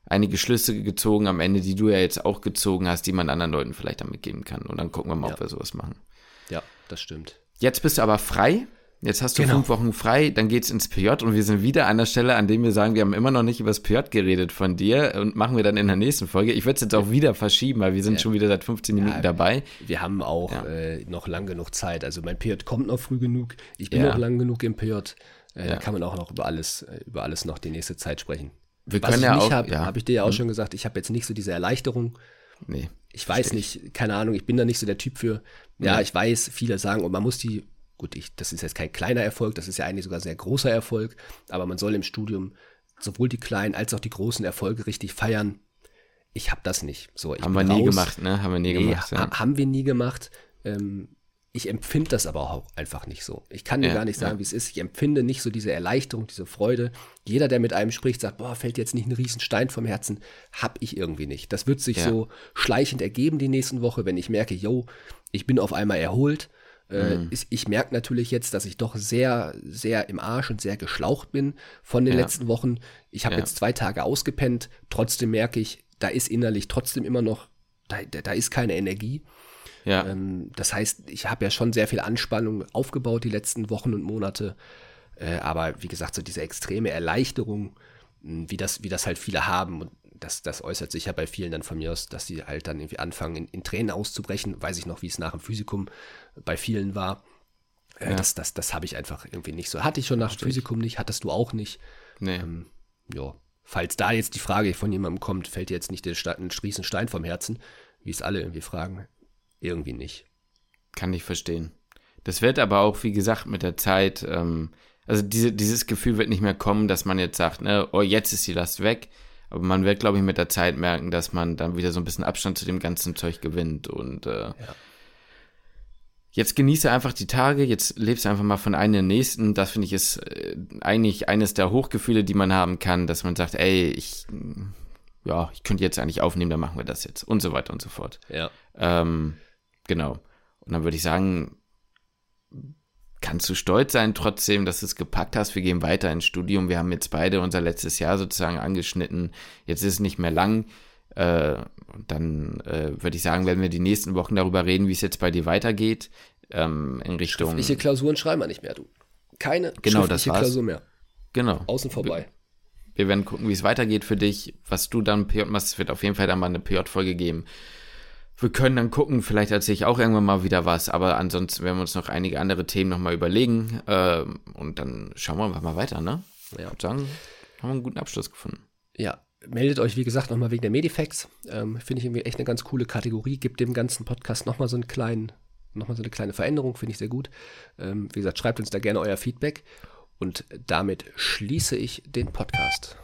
einige Schlüsse gezogen am Ende, die du ja jetzt auch gezogen hast, die man anderen Leuten vielleicht damit geben kann. Und dann gucken wir mal, ja. ob wir sowas machen. Ja, das stimmt. Jetzt bist du aber frei. Jetzt hast du genau. fünf Wochen frei, dann geht's ins PJ und wir sind wieder an der Stelle, an dem wir sagen, wir haben immer noch nicht über das PJ geredet von dir und machen wir dann in der nächsten Folge. Ich würde es jetzt auch wieder verschieben, weil wir sind ja. schon wieder seit 15 Minuten ja, dabei. Wir haben auch ja. äh, noch lang genug Zeit. Also mein PJ kommt noch früh genug. Ich bin noch lang genug im PJ. Äh, Da kann man auch noch über alles, äh, über alles noch die nächste Zeit sprechen. Wir Was können ja auch, habe, habe ich dir ja auch hm. schon gesagt, ich habe jetzt nicht so diese Erleichterung. Nee. Ich weiß nicht, keine Ahnung, ich bin da nicht so der Typ für. Ja, ich weiß, viele sagen, und man muss die Gut, ich, das ist jetzt kein kleiner Erfolg, das ist ja eigentlich sogar sehr großer Erfolg, aber man soll im Studium sowohl die kleinen als auch die großen Erfolge richtig feiern. Ich habe das nicht. So, haben wir nie gemacht, ne? Haben wir nie nee, gemacht. Ja. Haben wir nie gemacht. Ähm, ich empfinde das aber auch einfach nicht so. Ich kann dir ja, gar nicht sagen, ja. wie es ist. Ich empfinde nicht so diese Erleichterung, diese Freude. Jeder, der mit einem spricht, sagt, boah, fällt jetzt nicht ein Riesenstein vom Herzen. Hab ich irgendwie nicht. Das wird sich ja. so schleichend ergeben die nächsten Woche, wenn ich merke, yo, ich bin auf einmal erholt. Äh, mhm. ich, ich merke natürlich jetzt, dass ich doch sehr, sehr im Arsch und sehr geschlaucht bin von den ja. letzten Wochen. Ich habe ja. jetzt zwei Tage ausgepennt. Trotzdem merke ich, da ist innerlich trotzdem immer noch, da, da ist keine Energie. Ja. Ähm, das heißt, ich habe ja schon sehr viel Anspannung aufgebaut die letzten Wochen und Monate. Äh, aber wie gesagt, so diese extreme Erleichterung, wie das, wie das halt viele haben und das, das äußert sich ja bei vielen dann von mir aus, dass sie halt dann irgendwie anfangen, in, in Tränen auszubrechen. Weiß ich noch, wie es nach dem Physikum bei vielen war. Äh, ja. Das, das, das habe ich einfach irgendwie nicht so. Hatte ich schon nach dem Physikum nicht, hattest du auch nicht. Nee. Ähm, ja. Falls da jetzt die Frage von jemandem kommt, fällt dir jetzt nicht der Sta ein Riesenstein vom Herzen, wie es alle irgendwie fragen. Irgendwie nicht. Kann ich verstehen. Das wird aber auch, wie gesagt, mit der Zeit, ähm, also diese, dieses Gefühl wird nicht mehr kommen, dass man jetzt sagt, ne, oh, jetzt ist die Last weg aber man wird, glaube ich, mit der Zeit merken, dass man dann wieder so ein bisschen Abstand zu dem ganzen Zeug gewinnt und äh, ja. Jetzt genieße einfach die Tage, jetzt lebst einfach mal von einem in den nächsten. Das finde ich ist äh, eigentlich eines der Hochgefühle, die man haben kann, dass man sagt, ey, ich, ja, ich könnte jetzt eigentlich aufnehmen, dann machen wir das jetzt und so weiter und so fort. Ja. Ähm, genau. Und dann würde ich sagen, kannst du stolz sein trotzdem, dass du es gepackt hast. Wir gehen weiter ins Studium. Wir haben jetzt beide unser letztes Jahr sozusagen angeschnitten. Jetzt ist es nicht mehr lang. Äh, dann äh, würde ich sagen, werden wir die nächsten Wochen darüber reden, wie es jetzt bei dir weitergeht. Ähm, in Richtung. Schriftliche Klausuren schreiben wir nicht mehr, du. Keine genau, schriftliche das Klausur mehr. Genau. Außen vorbei. Wir, wir werden gucken, wie es weitergeht für dich, was du dann PJ machst. Es wird auf jeden Fall dann mal eine PJ-Folge geben. Wir können dann gucken, vielleicht erzähle ich auch irgendwann mal wieder was, aber ansonsten werden wir uns noch einige andere Themen nochmal überlegen äh, und dann schauen wir mal weiter, ne? Ja. Ich würde sagen, haben wir einen guten Abschluss gefunden. Ja, meldet euch, wie gesagt, nochmal wegen der Medifacts. Ähm, Finde ich irgendwie echt eine ganz coole Kategorie. Gibt dem ganzen Podcast nochmal so einen kleinen, nochmal so eine kleine Veränderung, finde ich sehr gut. Ähm, wie gesagt, schreibt uns da gerne euer Feedback. Und damit schließe ich den Podcast.